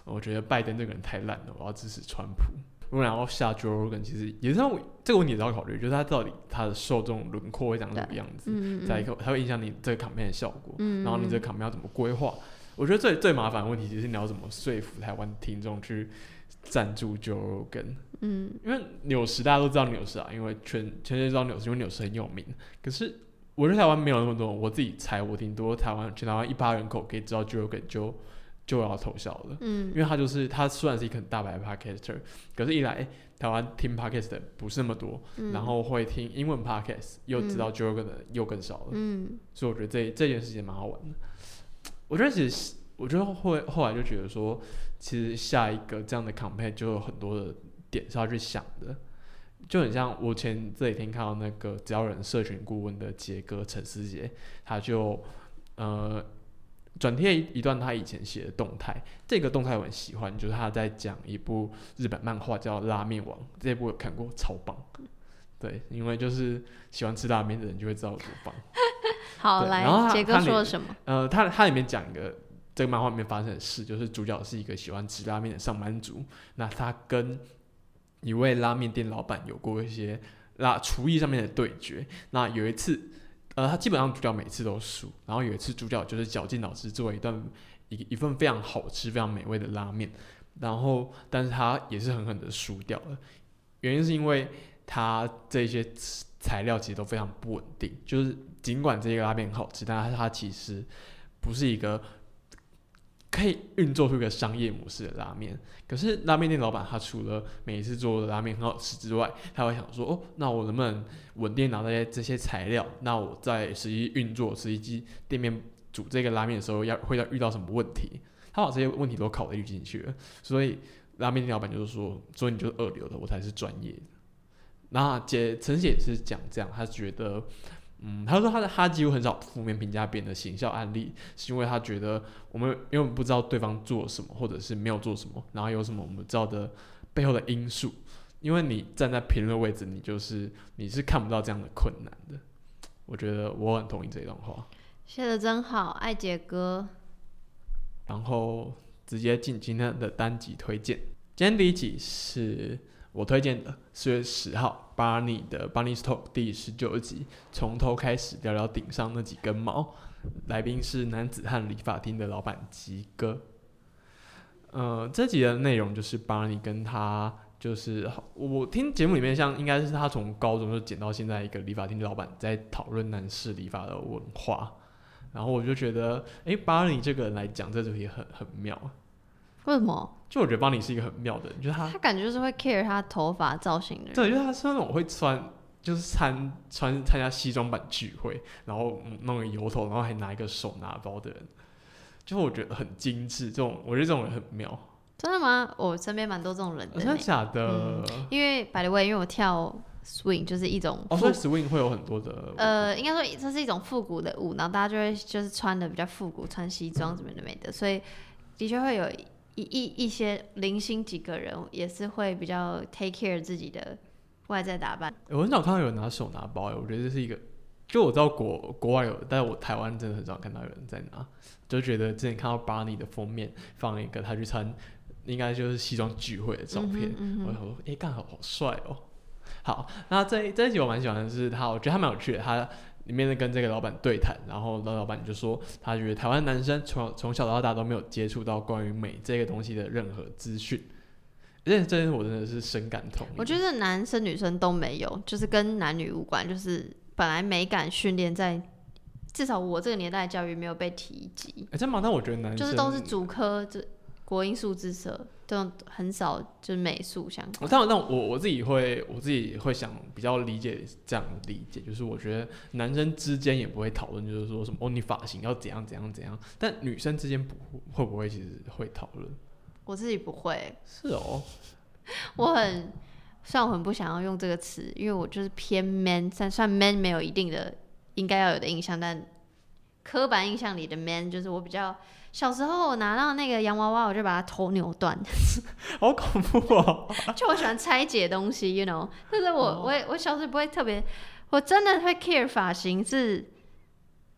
我觉得拜登这个人太烂了，我要支持川普。如果然后下 Joe Rogan，其实也是要这个问题也是要考虑，就是他到底他的受众轮廓会长什么样子。再一个，它会影响你这个 campaign 的效果，嗯然后你这个 campaign 要怎么规划？我觉得最最麻烦的问题，其实你要怎么说服台湾听众去赞助 Joe Rogan？嗯因为纽时大家都知道纽时啊，因为全全世界知道纽时，因为纽时很有名。可是我觉得台湾没有那么多，我自己猜，我顶多台湾全台湾一八人口可以知道 Joe Rogan 就就要偷笑了。嗯因为他就是他虽然是一个很大牌的 podcaster，可是一来、诶台湾听 podcast 的不是那么多，嗯然后会听英文 podcast 又知道 Joe Rogan 的又更少了。嗯所以我觉得这这件事情蛮好玩的。我觉得其实，我觉得会后来就觉得说，其实下一个这样的 campaign 就有很多的点是要去想的，就很像我前这几天看到那个只要人社群顾问的杰哥陈思杰，他就呃转贴一一段他以前写的动态，这个动态我很喜欢，就是他在讲一部日本漫画叫《拉面王》，这部有看过，超棒。对，因为就是喜欢吃拉面的人就会知道我多棒。好，来，杰哥说了什么？呃，他他里面讲一个这个漫画里面发生的事，就是主角是一个喜欢吃拉面的上班族，那他跟一位拉面店老板有过一些拉厨艺上面的对决。那有一次，呃，他基本上主角每次都输，然后有一次主角就是绞尽脑汁做了一段一一份非常好吃、非常美味的拉面，然后但是他也是狠狠的输掉了，原因是因为他这些材料其实都非常不稳定，就是尽管这个拉面很好吃，但是它其实不是一个可以运作出一个商业模式的拉面。可是拉面店老板他除了每一次做的拉面很好吃之外，他会想说，哦，那我能不能稳定拿这些这些材料？那我在实际运作、实际店面煮这个拉面的时候要会要遇到什么问题？他把这些问题都考虑进去了，所以拉面店老板就是说，所以你就是二流的，我才是专业的。那姐陈姐也是讲这样，她觉得，嗯，她说她的他几乎很少负面评价别人的行销案例，是因为她觉得我们因为我们不知道对方做了什么，或者是没有做什么，然后有什么我们不知道的背后的因素，因为你站在评论位置，你就是你是看不到这样的困难的。我觉得我很同意这段话，写的真好，爱杰哥。然后直接进今天的单集推荐。今天第一集是我推荐的，四月十号 Barney 的 Barney Talk 第十九集，从头开始聊聊顶上那几根毛。来宾是男子汉理发厅的老板吉哥。呃，这集的内容就是 Barney 跟他，就是我听节目里面像应该是他从高中就剪到现在一个理发厅的老板在讨论男士理发的文化。然后我就觉得，诶 b a r n e y 这个人来讲这主题很很妙。为什么？就我觉得 Barney 是一个很妙的人，就是他，他感觉就是会 care 他头发造型的人。对，就是他是那种会穿，就是参穿参加西装版聚会，然后嗯弄个油头，然后还拿一个手拿包的人，就我觉得很精致。这种我觉得这种人很妙。真的吗？我身边蛮多这种人的真的。假的？因为 by the way，因为我跳 swing 就是一种哦，复所以 swing 会有很多的，呃，应该说这是一种复古的舞，然后大家就会就是穿的比较复古，穿西装什么的没的，所以的确会有一一一些零星几个人也是会比较 take care 自己的外在打扮。我很少看到有人拿手拿包，我觉得这是一个，就我知道国国外有，但是我台湾真的很少看到有人在拿，就觉得之前看到 Barney 的封面放了一个他去参，应该就是西装聚会的照片，嗯哼嗯哼我想说，诶，干好好帅哦。好，那这一这一集我蛮喜欢的是他，我觉得他蛮有趣的，他里面的跟这个老板对谈，然后那老板就说，他觉得台湾男生从从小到大都没有接触到关于美这个东西的任何资讯，而且这件事我真的是深感同意。我觉得男生女生都没有，就是跟男女无关，就是本来美感训练在至少我这个年代的教育没有被提及，哎、真吗？但我觉得男生就是都是主科，这国英数字社这种很少就是美术相关。但但我我自己会我自己会想比较理解这样理解，就是我觉得男生之间也不会讨论，就是说什么哦你发型要怎样怎样怎样，但女生之间不会不会其实会讨论？我自己不会，是哦，我很虽然我很不想要用这个词，因为我就是偏 man，但算 man 没有一定的应该要有的印象，但刻板印象里的 man 就是我比较小时候我拿到那个洋娃娃，我就把它头扭断，好恐怖哦！就我喜欢拆解东西，you know，就是我、哦我也我小时候不会特别，我真的会 care 发型是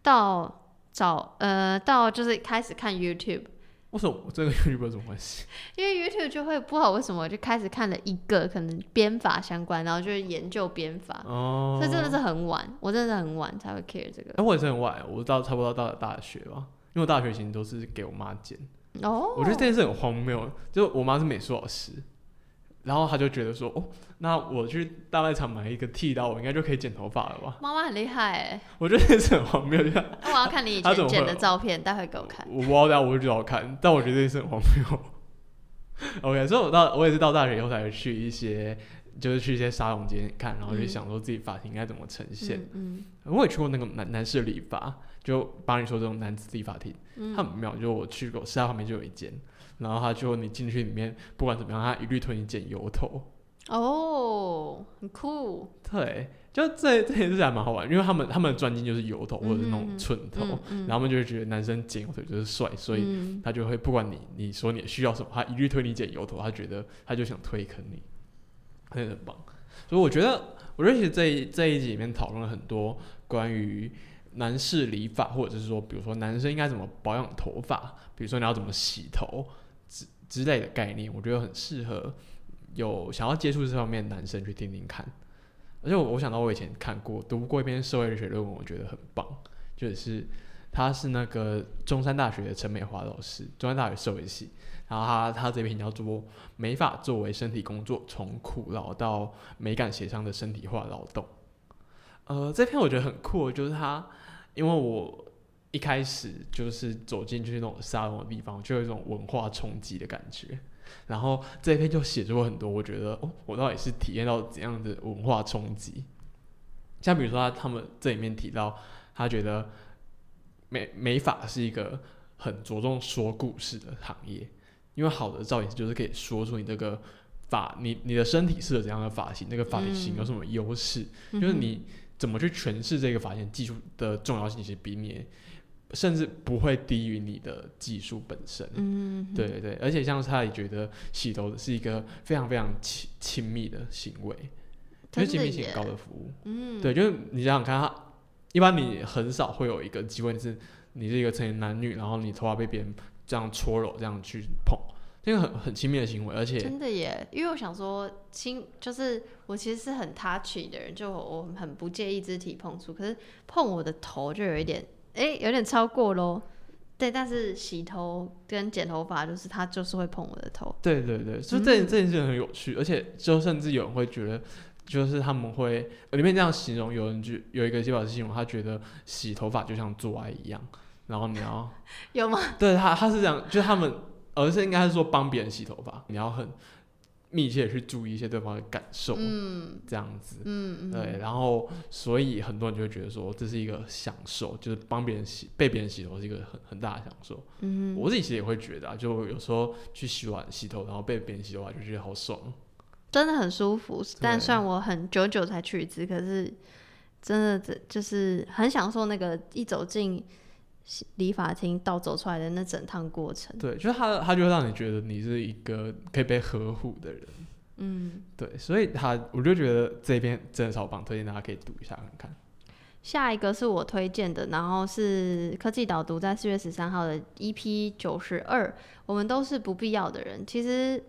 到早呃到就是开始看 YouTube。为什么这个 YouTube 有什么关系？因为 YouTube 就会不好为什么我就开始看了一个可能编法相关，然后就是研究编法，哦，所以真的是很晚，我真的是很晚才会 care 这个。哎、我也是很晚，我到差不多到了大学吧，因为我大学其实都是给我妈剪。哦，我觉得这件事很荒谬，就我妈是美术老师，然后她就觉得说，哦，那我去大卖场买一个剃刀，我应该就可以剪头发了吧？妈妈很厉害哎，我觉得这件事很荒谬，就那我要看你以前剪的照片，待会给我看。我不知道，但我就觉得好看，但我觉得这件事很荒谬。OK，所以我到我也是到大学以后才会去一些，就是去一些沙龙间看，然后就嗯想说自己发型应该怎么呈现。嗯我也去过那个男男士理发，就帮你说这种男子理发厅，嗯它很妙。就我去过，师大旁边就有一间，然后他就你进去里面，不管怎么样，他一律推你剪油头，哦，很酷。对，就这这件事还蛮好玩，因为他们他们的专精就是油头或者是那种寸头，嗯嗯然后他们就会觉得男生剪油头就是帅，所以嗯他就会不管你你说你需要什么，他一律推你剪油头，他觉得他就想推坑你，那很棒。所以我觉得，我觉得其实这一这一集里面讨论了很多关于男士理发，或者是说，比如说男生应该怎么保养头发，比如说你要怎么洗头之之类的概念，我觉得很适合有想要接触这方面的男生去听听看。而且我我想到我以前看过读过一篇社会学论文，我觉得很棒，就是他是那个中山大学的陈美华老师，中山大学社会系，然后他他这篇叫做《美发作为身体工作，从苦劳到美感协商的身体化劳动》。呃，这篇我觉得很酷，就是他，因为我一开始就是走进去那种沙龙的地方，就有一种文化冲击的感觉。然后这一篇就写出了很多，我觉得哦，我到底是体验到怎样的文化冲击？像比如说他他们这里面提到，他觉得美美法是一个很着重说故事的行业，因为好的造型师就是可以说出你这个发你你的身体适合怎样的发型，那个发型有什么优势，就是你怎么去诠释这个发型技术的重要性，其实比你甚至不会低于你的技术本身。嗯，对对对，而且像是他也觉得洗头是一个非常非常亲亲密的行为，就是亲密性很高的服务。嗯，对，就是你想想看，他一般你很少会有一个机会是，你是一个成年男女，然后你头发被别人这样搓揉，这样去碰，这个很很亲密的行为，而且真的耶，因为我想说，亲，就是我其实是很 touchy 的人，就我我很不介意肢体碰触，可是碰我的头就有一点，哎、有点超过咯。对，但是洗头跟剪头发，就是他就是会碰我的头。对对对，就嗯这、这件事很有趣，而且就甚至有人会觉得，就是他们会呃里面这样形容，有人就有一个写法是形容他觉得洗头发就像做爱一样，然后你要 有吗？对他他是这样，就是他们，而是应该是说帮别人洗头发，你要很密切去注意一些对方的感受，嗯这样子。嗯嗯，对，然后所以很多人就会觉得说这是一个享受，就是帮别人洗、被别人洗头是一个很很大的享受。嗯我自己其实也会觉得啊，就有时候去洗碗、洗头，然后被别人洗头发，就觉得好爽。真的很舒服。但虽然我很久久才去一次，可是真的这就是很享受那个一走进洗理发厅到走出来的那整趟过程。对，就是他，他就会让你觉得你是一个可以被呵护的人。嗯，对，所以他我就觉得这篇真的超棒，推荐大家可以读一下看看。下一个是我推荐的，然后是科技导读在四月十三号的 EP 九十二，我们都是不必要的人。其实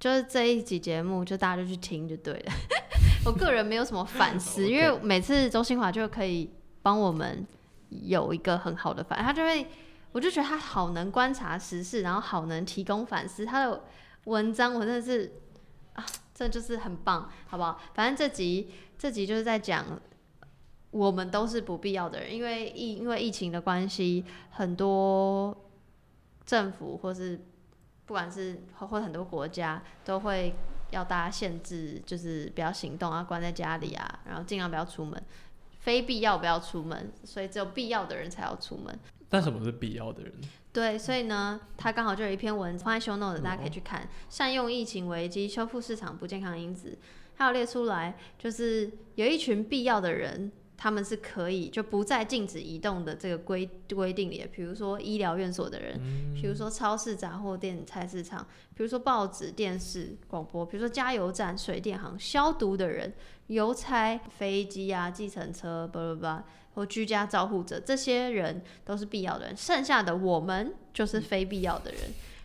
就是这一集节目，就大家就去听就对了。我个人没有什么反思，因为每次周新华就可以帮我们有一个很好的反，他就会，我就觉得他好能观察时事，然后好能提供反思，他的文章我真的是啊，这就是很棒，好不好？反正这集这集就是在讲。我们都是不必要的人，因为疫因为疫情的关系，很多政府或是不管是或或很多国家都会要大家限制，就是不要行动啊，关在家里啊，然后尽量不要出门，非必要不要出门，所以只有必要的人才要出门。但什么是必要的人？对，所以呢，他刚好就有一篇文放在 show note，大家可以去看。善用疫情危机修复市场不健康因子，还有列出来，就是有一群必要的人，他们是可以就不再禁止移动的这个规规定里，比如说医疗院所的人，比如说超市、杂货店、菜市场，比如说报纸、电视、广播，比如说加油站、水电行、消毒的人、邮差、飞机啊、计程车，巴拉巴拉，或居家照护者，这些人都是必要的人，剩下的我们就是非必要的人，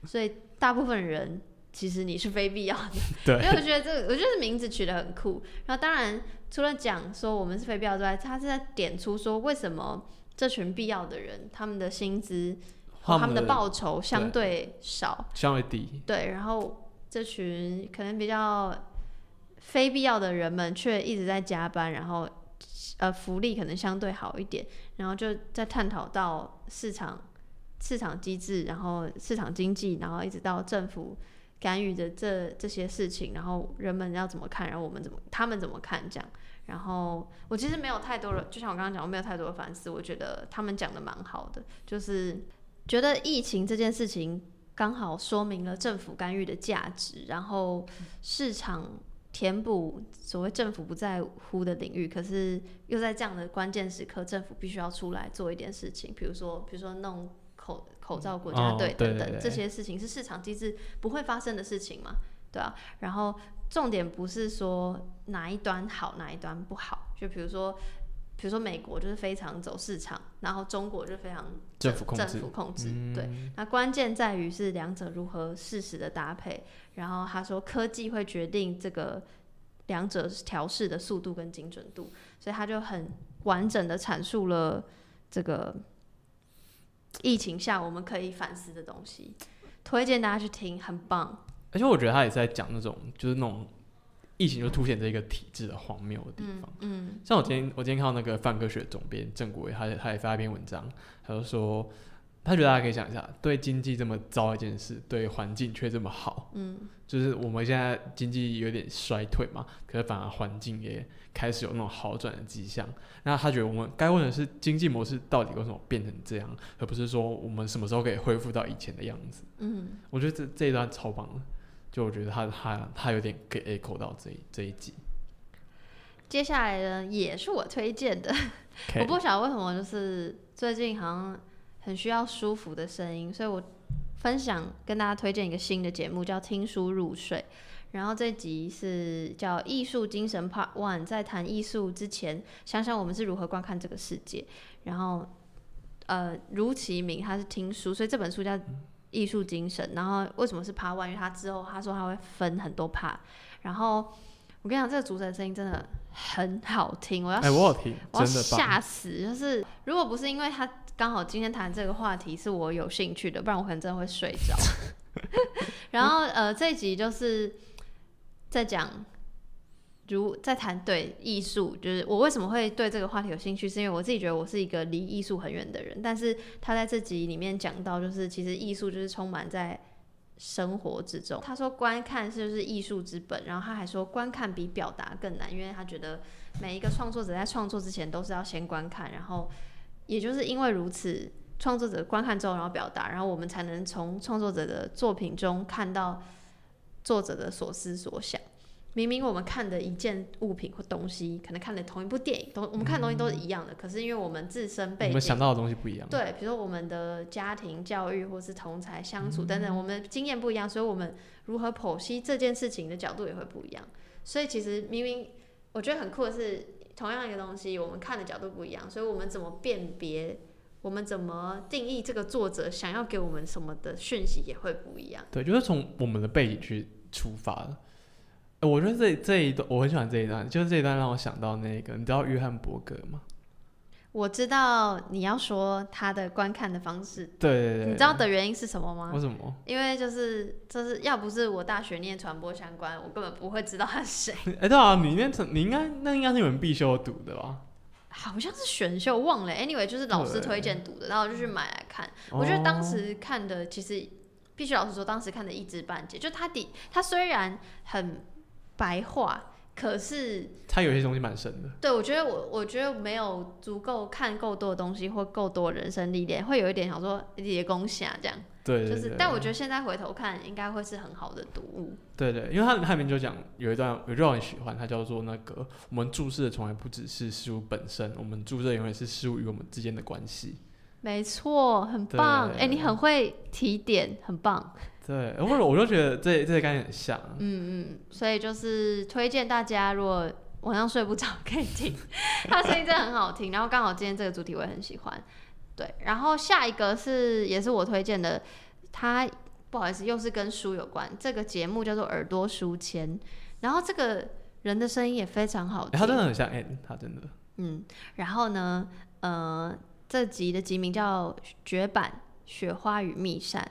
所以大部分人。其实你是非必要的，对因为我觉得这个，我觉得名字取得很酷。然后当然，除了讲说我们是非必要之外，他是在点出说为什么这群必要的人，他们的薪资、或他们的报酬相对少，相对低，对，然后这群可能比较非必要的人们却一直在加班，然后呃福利可能相对好一点，然后就在探讨到市场市场机制，然后市场经济，然后一直到政府干预的这这些事情，然后人们要怎么看，然后我们怎么他们怎么看这样。然后我其实没有太多的，就像我刚刚讲，我没有太多的反思。我觉得他们讲的蛮好的，就是觉得疫情这件事情刚好说明了政府干预的价值，然后市场填补所谓政府不在乎的领域，可是又在这样的关键时刻，政府必须要出来做一点事情，比如说，比如说弄口口罩国家哦队等等、这些事情，是市场机制不会发生的事情嘛？对啊。然后重点不是说哪一端好，哪一端不好，就比如说，比如说美国就是非常走市场，然后中国就非常政政府控制府控制，嗯对。那关键在于是两者如何适时的搭配。然后他说，科技会决定这个两者调试的速度跟精准度，所以他就很完整的阐述了这个疫情下我们可以反思的东西，推荐大家去听，很棒。而且我觉得他也是在讲那种，就是那种疫情就凸显这一个体制的荒谬的地方。嗯像我今天我今天看到那个范科学总编郑国伟，他他也发一篇文章，他就说，他觉得大家可以想一下，对经济这么糟一件事，对环境却这么好，嗯就是我们现在经济有点衰退嘛，可是反而环境也开始有那种好转的迹象。那他觉得我们该问的是，经济模式到底为什么变成这样，而不是说我们什么时候可以恢复到以前的样子。嗯，我觉得这这一段超棒的，就我觉得他他他有点给 echo 到这一这一集。接下来呢也是我推荐的，我不晓得为什么，就是最近好像很需要舒服的声音，所以我分享跟大家推荐一个新的节目，叫《听书入睡》。然后这集是叫《艺术精神 Part One》，在谈艺术之前，想想我们是如何观看这个世界。然后，呃，如其名，它是听书，所以这本书叫《艺术精神》。然后为什么是 Part One？因为他之后他说他会分很多 Part。然后我跟你讲，这个主持人声音真的很好听，我要哎、我有听，我要真的。吓死！就是如果不是因为他刚好今天谈这个话题是我有兴趣的，不然我可能真的会睡着。然后呃，这一集就是在讲，如在谈对艺术，就是我为什么会对这个话题有兴趣，是因为我自己觉得我是一个离艺术很远的人，但是他在这集里面讲到，就是其实艺术就是充满在。生活之中，他说观看是就是艺术之本，然后他还说观看比表达更难，因为他觉得每一个创作者在创作之前都是要先观看，然后也就是因为如此，创作者观看之后然后表达，然后我们才能从创作者的作品中看到作者的所思所想。明明我们看的一件物品或东西，可能看的同一部电影，都我们看的东西都是一样的，可是因为我们自身背景我们想到的东西不一样。对，比如说我们的家庭教育或是同才相处等等，我们经验不一样，所以我们如何剖析这件事情的角度也会不一样。所以其实明明我觉得很酷的是，同样一个东西，我们看的角度不一样，所以我们怎么辨别，我们怎么定义这个作者想要给我们什么的讯息也会不一样。对，就是从我们的背景去出发我觉得这这一段我很喜欢这一段，就是这一段让我想到那个，你知道约翰伯格吗？我知道你要说他的观看的方式，对对对，你知道的原因是什么吗？为什么？因为就是就是要不是我大学念传播相关，我根本不会知道他是谁。哎、对啊，你那你应该那应该是你们必修读的吧？好像是选秀，忘了。Anyway，就是老师推荐读的，然后我就去买来看。我觉得当时看的其实必须老实说，当时看的一知半解。就他底他虽然很白话，可是他有些东西蛮深的。对我觉得我我觉得没有足够看够多的东西或够多的人生历练，会有一点想说也恭喜啊这样。对就是，但我觉得现在回头看，应该会是很好的读物。对对，因为他他里面就讲有一段有一段我很喜欢，它叫做那个我们注视的从来不只是事物本身，我们注视的永远是事物与我们之间的关系。没错，很棒。哎、对你很会提点，很棒。对，或者我就觉得这这个概念很像啊。嗯嗯，所以就是推荐大家，如果晚上睡不着可以听，他声音真的很好听。然后刚好今天这个主题我也很喜欢，对。然后下一个是也是我推荐的，他不好意思又是跟书有关，这个节目叫做耳朵书签。然后这个人的声音也非常好听，欸他真的很像 N，他真的。嗯。然后呢，呃，这集的集名叫《绝版雪花与蜜扇》。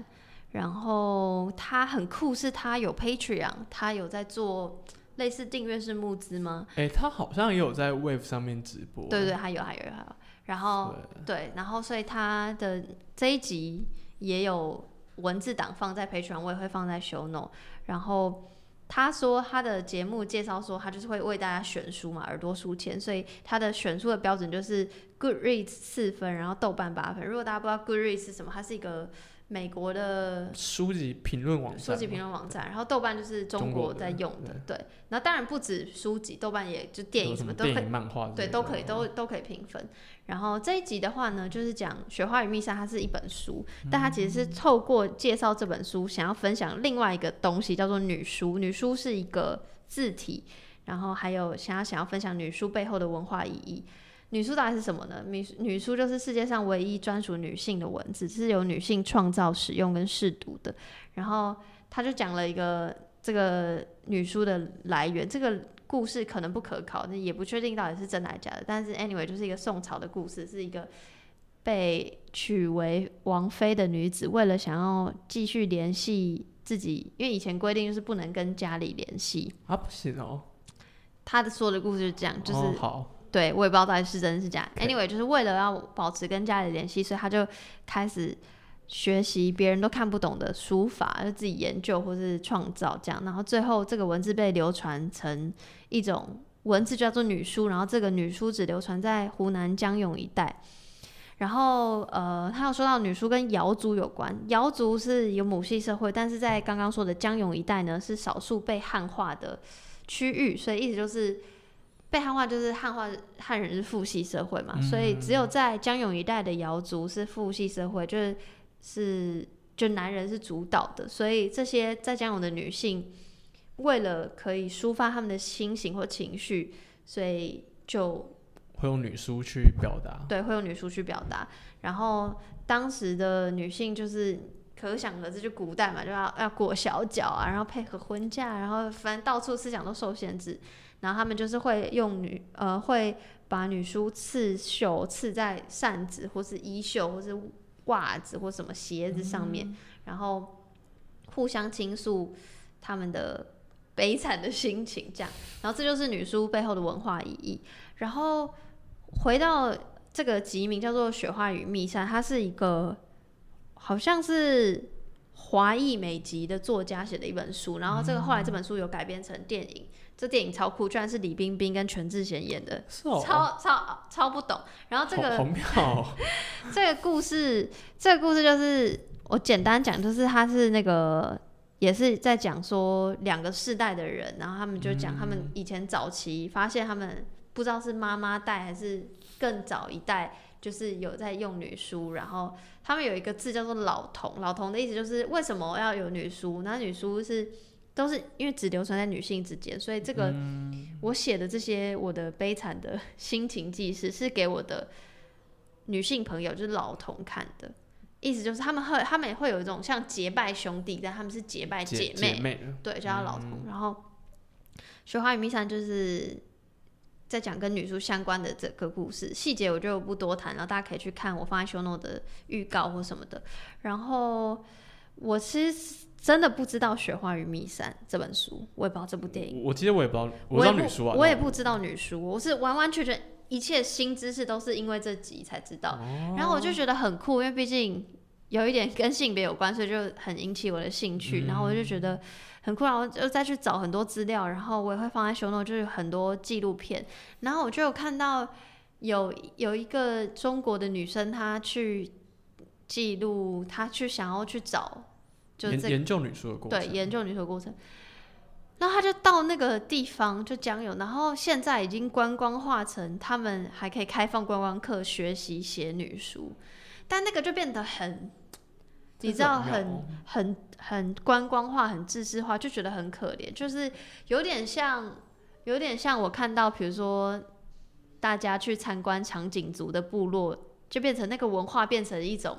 然后他很酷，是他有 Patreon，他有在做类似订阅式募资吗？哎、他好像也有在 Wave 上面直播。对对，还有还有还有。然后对，然后所以他的这一集也有文字档放在 Patreon，我也会放在 Show Note。然后他说他的节目介绍说，他就是会为大家选书嘛，耳朵书签，所以他的选书的标准就是 Goodreads 四分，然后豆瓣八分。如果大家不知道 Goodreads 是什么，它是一个美国的书籍评论网站，书籍评论网站，然后豆瓣就是中国在用的，对。然后当然不止书籍，豆瓣也就电影什什么都可以、漫画对，都可以，哦都都可以评分。然后这一集的话呢，就是讲《雪花与密莎》，它是一本书，但它其实是透过介绍这本书，想要分享另外一个东西，叫做女书。女书是一个字体，然后还有想要想要分享女书背后的文化意义。女书到底是什么呢？女女书就是世界上唯一专属女性的文字，是由女性创造、使用跟试读的。然后他就讲了一个这个女书的来源，这个故事可能不可靠，那也不确定到底是真的还是假的。但是 anyway，就是一个宋朝的故事，是一个被娶为王妃的女子，为了想要继续联系自己，因为以前规定就是不能跟家里联系。啊，不行哦，他的说的故事就是这样，就是、哦好，对我也不知道到底是真是假。Anyway，就是为了要保持跟家里联系，所以他就开始学习别人都看不懂的书法，就自己研究或是创造这样。然后最后这个文字被流传成一种文字，叫做女书。然后这个女书只流传在湖南江永一带。然后，呃，他有说到女书跟瑶族有关，瑶族是有母系社会，但是在刚刚说的江永一带呢，是少数被汉化的区域，所以意思就是被汉化就是汉化汉人是父系社会嘛，所以只有在江永一带的瑶族是父系社会，就是是就男人是主导的，所以这些在江永的女性为了可以抒发他们的心情或情绪，所以就会用女书去表达，对，会用女书去表达。然后当时的女性就是可想而知，就古代嘛，就要要裹小脚啊，然后配合婚嫁，然后反正到处思想都受限制。然后他们就是会用女呃，会把女书刺绣刺在扇子或是衣袖或是袜子或什么鞋子上面，然后互相倾诉他们的 悲惨的心情，这样。然后这就是女书背后的文化意义。然后回到这个集名叫做《雪花与蜜扇》，它是一个好像是华裔美籍的作家写的一本书，然后这个后来这本书有改编成电影，这电影超酷，居然是李冰冰跟全智贤演的，是哦，超超超不懂。然后这个好好妙哦，这个故事，这个故事就是我简单讲，就是他是那个也是在讲说两个世代的人，然后他们就讲他们以前早期发现他们不知道是妈妈代还是更早一代，就是有在用女书，然后他们有一个字叫做老童，老童的意思就是为什么要有女书？那女书是。都是因为只流传在女性之间，所以这个我写的这些我的悲惨的 心情记事是给我的女性朋友，就是老同看的。意思就是他们会，他们也会有一种像结拜兄弟，但他们是结拜姐妹，姐妹，对，叫他老童。然后《雪花与蜜山》就是在讲跟女书相关的这个故事，细节我就不多谈，然后大家可以去看我放在 show note 的预告或什么的。然后我其实真的不知道《雪花与蜜莎》这本书，我也不知道这部电影。我我其实我也不知道，我不知道女书啊，我也但不知道女书，我是完完全全一切新知识都是因为这集才知道。哦然后我就觉得很酷，因为毕竟有一点跟性别有关，所以就很引起我的兴趣。然后我就觉得很酷，然后就再去找很多资料，然后我也会放在 show note，就是很多纪录片。然后我就有看到有有一个中国的女生，她去记录，她去想要去找，研研究女书的过程，对研究女书的过程。然后他就到那个地方就江有，然后现在已经观光化成他们还可以开放观光课学习写女书，但那个就变得很，你知道很很很观光化、很知识化，就觉得很可怜，就是有点像，有点像我看到，比如说大家去参观长颈族的部落，就变成那个文化变成一种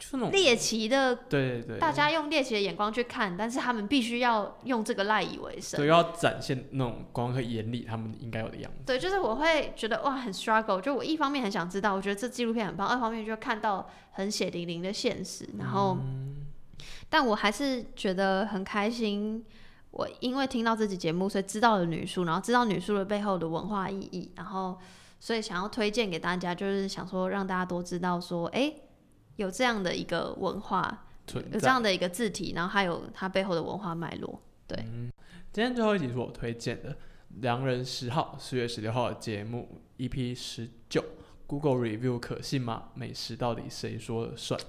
就那种猎奇的对对对，大家用猎奇的眼光去看，但是他们必须要用这个赖以为生。对要展现那种观光和眼里他们应该有的样子。对，就是我会觉得哇，很 struggle。就我一方面很想知道，我觉得这纪录片很棒；二方面就看到很血淋淋的现实。然后，但我还是觉得很开心。我因为听到这集节目，所以知道了女书，然后知道女书的背后的文化意义，然后所以想要推荐给大家，就是想说让大家多知道说，哎、有这样的一个文化，有这样的一个字体，然后还有它背后的文化脉络。对，今天最后一集是我推荐的《良人十号》四月十六号的节目 EP 十九，Google Review 可信吗？美食到底谁说了算？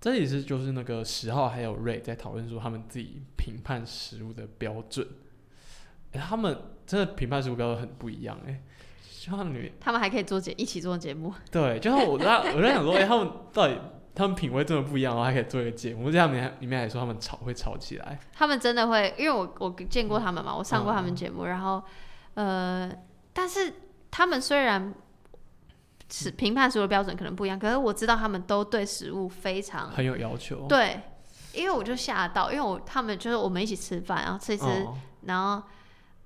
这里是就是那个十号还有瑞在讨论说他们自己评判食物的标准，哎、他们真的评判食物标准很不一样哎、像你他们还可以做节一起做节目，对，就是我在我在想说，哎、他们到底他们品味这么不一样，然后还可以做一个节目，这样里面里面还说他们吵会吵起来，他们真的会，因为我我见过他们嘛，我上过他们嗯节目，然后呃，但是他们虽然是评判食物的标准可能不一样，可是我知道他们都对食物非常很有要求。对，因为我就吓到，因为我他们就是我们一起吃饭，然后吃一吃，哦然后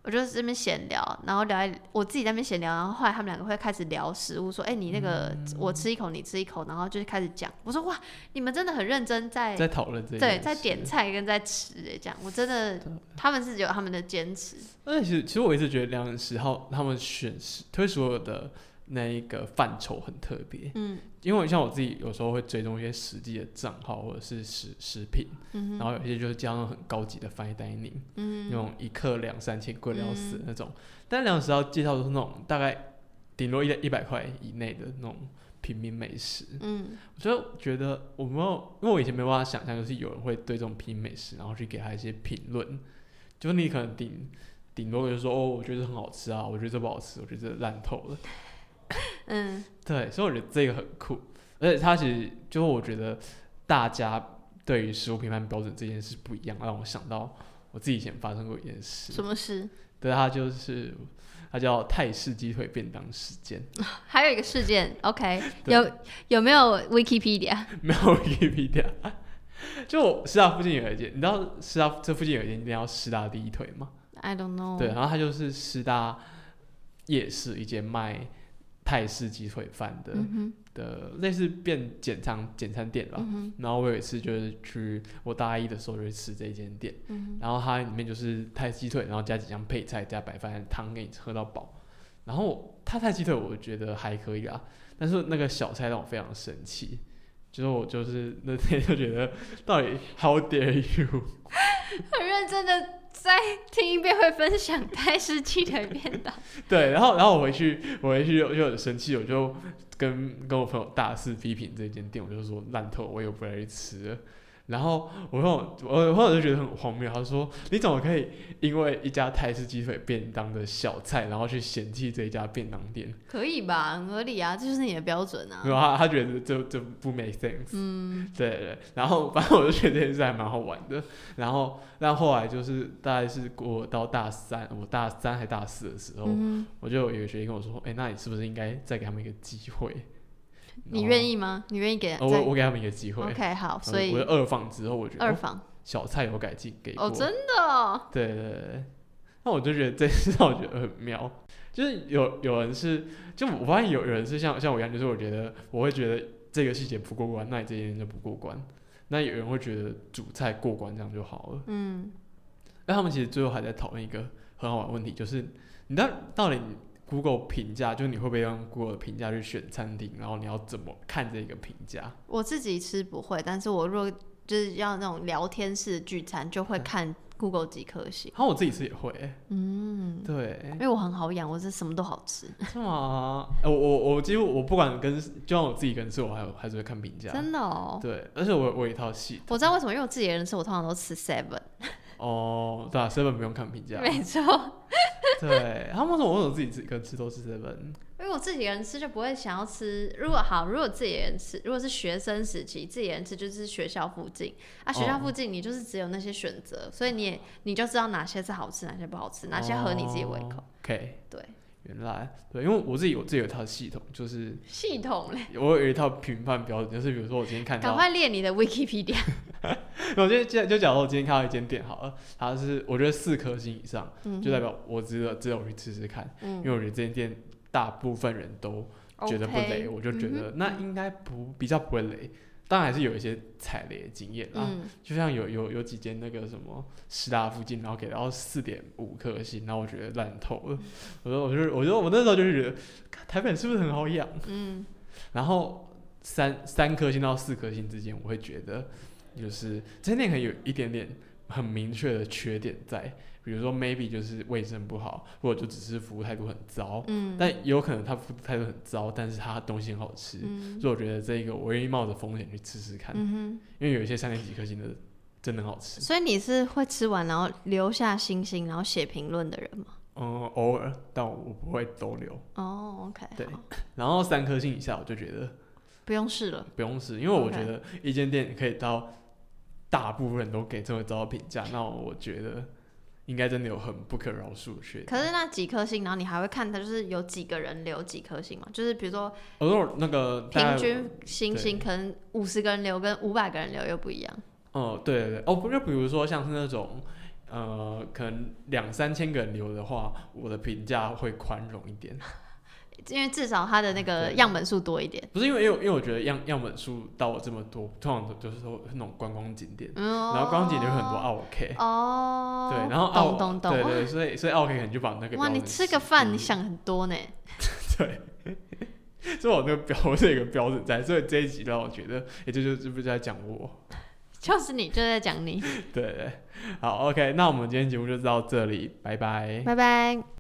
我就这边闲聊，然后聊一我自己在那边闲聊，然后后来他们两个会开始聊食物，说，哎、你那个、嗯。我吃一口，你吃一口，然后就是开始讲，我说哇，你们真的很认真在在讨论这对在点菜跟在吃哎，这样。我真的他们是有他们的坚持，而且其实其实我一直觉得两人十号他们选食推所有的那一个范畴很特别，嗯。因为像我自己有时候会追踪一些实际的账号或者是食食品，嗯然后有一些就是加上很高级的 fine dining，、嗯那种一克两三千贵的要死的那种，但两十号介绍的是那种大概顶多一一百块以内的那种平民美食，嗯。我就觉得我没有，因为我以前没办法想象，就是有人会对这种平民美食，然后去给他一些评论，就是你可能顶顶多就说哦，我觉得很好吃啊，我觉得这不好吃，我觉得这烂透了。嗯对，所以我觉得这个很酷，而且它其实就是我觉得大家对于食物评判标准这件事不一样，让我想到我自己以前发生过一件事，什么事？对，它就是它叫泰式鸡腿便当事件，还有一个事件，OK，有有没有 Wikipedia？没有 Wikipedia。就我师大附近有一间，你知道师大这附近有一间店叫师大第一腿吗？I don't know。对，然后它就是师大夜市一间卖泰式鸡腿饭的、嗯的类似变简餐简餐店吧。嗯，然后我有一次就是去我大一的时候就去吃这间店，嗯然后它里面就是泰鸡腿，然后加几样配菜，加白饭汤给你喝到饱。然后它泰鸡腿我觉得还可以啊，但是那个小菜让我非常生气，就是我就是那天就觉得到底 how dare you？很认真的再听一遍会分享泰式鸡腿便当。对，然后然后我回去我回去又又很生气，我就跟跟我朋友大肆批评这间店，我就说烂透，我又不来去吃了。然后我朋友我朋友就觉得很荒谬，他说你怎么可以因为一家泰式鸡腿便当的小菜，然后去嫌弃这一家便当店？可以吧？很合理啊，这就是你的标准啊。然后他他觉得这这不 make sense。嗯对对对，然后反正我就觉得这件事还蛮好玩的。然后但后来就是大概是过到大三，我大三还大四的时候，嗯，我就有一个学弟跟我说：“哎、那你是不是应该再给他们一个机会？”你愿意？吗？你愿意给哦、我我给他们一个机会。OK 好，所以我的二放之后，我觉得小菜有改进给过。哦，真的哦，对对对对。那我就觉得这让我觉得很妙，就是有有人是，就我发现有有人是像像我一样，就是我觉得我会觉得这个细节不过关，那你这件就不过关。那有人会觉得主菜过关这样就好了。嗯那他们其实最后还在讨论一个很好玩的问题，就是你到到底 Google 评价，就是你会不会用 Google 的评价去选餐厅，然后你要怎么看这个评价？我自己吃不会，但是我若就是要那种聊天式聚餐，就会看 Google 几颗星。然后我自己吃也会、欸，嗯，对，因为我很好养，我是什么都好吃，是吗？呃我我我几乎我不管跟，就算我自己跟吃，我还有还是会看评价。真的哦。对，而且我我有一套系我知道为什么，因为我自己的人吃，我通常都吃 Seven。哦，对啊，seven 不用看评价，没错，对，他们为什么为什么自己自己跟吃都是 seven？因为我自己一个人吃就不会想要吃。如果好，如果自己一个人吃，如果是学生时期自己一个人吃，就是学校附近啊，学校哦附近你就是只有那些选择，所以你也你就知道哪些是好吃，哪些不好吃，哪些合你自己胃口。哦 OK，对，原来对，因为我自己有自己有一套系统，就是系统嘞，我有一套评判标准，就是比如说我今天看到赶，快练你的 Wikipedia。我今天就就假如我今天看到一间店好了，它是我觉得四颗星以上，嗯就代表我值得值得我去吃吃看，嗯因为我觉得这间店大部分人都觉得不雷我就觉得嗯那应该不比较不会雷。当然还是有一些踩雷的经验啊，嗯就像有有有几间那个什么师大附近，然后给到四点五颗星，然后我觉得烂透了。我说，我就我就我那时候就是觉得，台北是不是很好养？嗯然后三三颗星到四颗星之间，我会觉得就是这间店可能有一点点很明确的缺点在，比如说 maybe 就是卫生不好，或者就只是服务态度很糟，嗯，但也有可能他服务态度很糟，但是他东西很好吃，嗯所以我觉得这个我愿意冒着风险去吃吃看，嗯因为有一些三点几颗星的真的很好吃，。所以你是会吃完然后留下星星，然后写评论的人吗？嗯，偶尔，但我不会都留。哦，OK，对然后三颗星以下，我就觉得不用试了。不用试，因为我觉得一间店可以到大部分人都给这么高的评价，那我觉得应该真的有很不可饶恕的缺点。可是那几颗星，然后你还会看它，就是有几个人留几颗星嘛？就是比如说那个平均星星，可能五十个人留跟五百个人留又不一样。哦，对对对，哦，不就比如说像是那种，呃，可能两三千个人留的话，我的评价会宽容一点。因为至少它的那个样本数多一点。不是因为，因为因为我觉得样样本数到我这么多，通常都就是说那种观光景点，嗯，然后观光景点有很多 OK，、哦，对，然后奥懂懂懂，哇对对，所以所以 OK 可能就把那个哇，你吃个饭你想很多呢。对，所以我那个标我是一个标准在，所以这一集让我觉得，也就就是不是在讲我。就是你，就在讲你，对对，好，OK，那我们今天节目就到这里，拜拜。拜拜。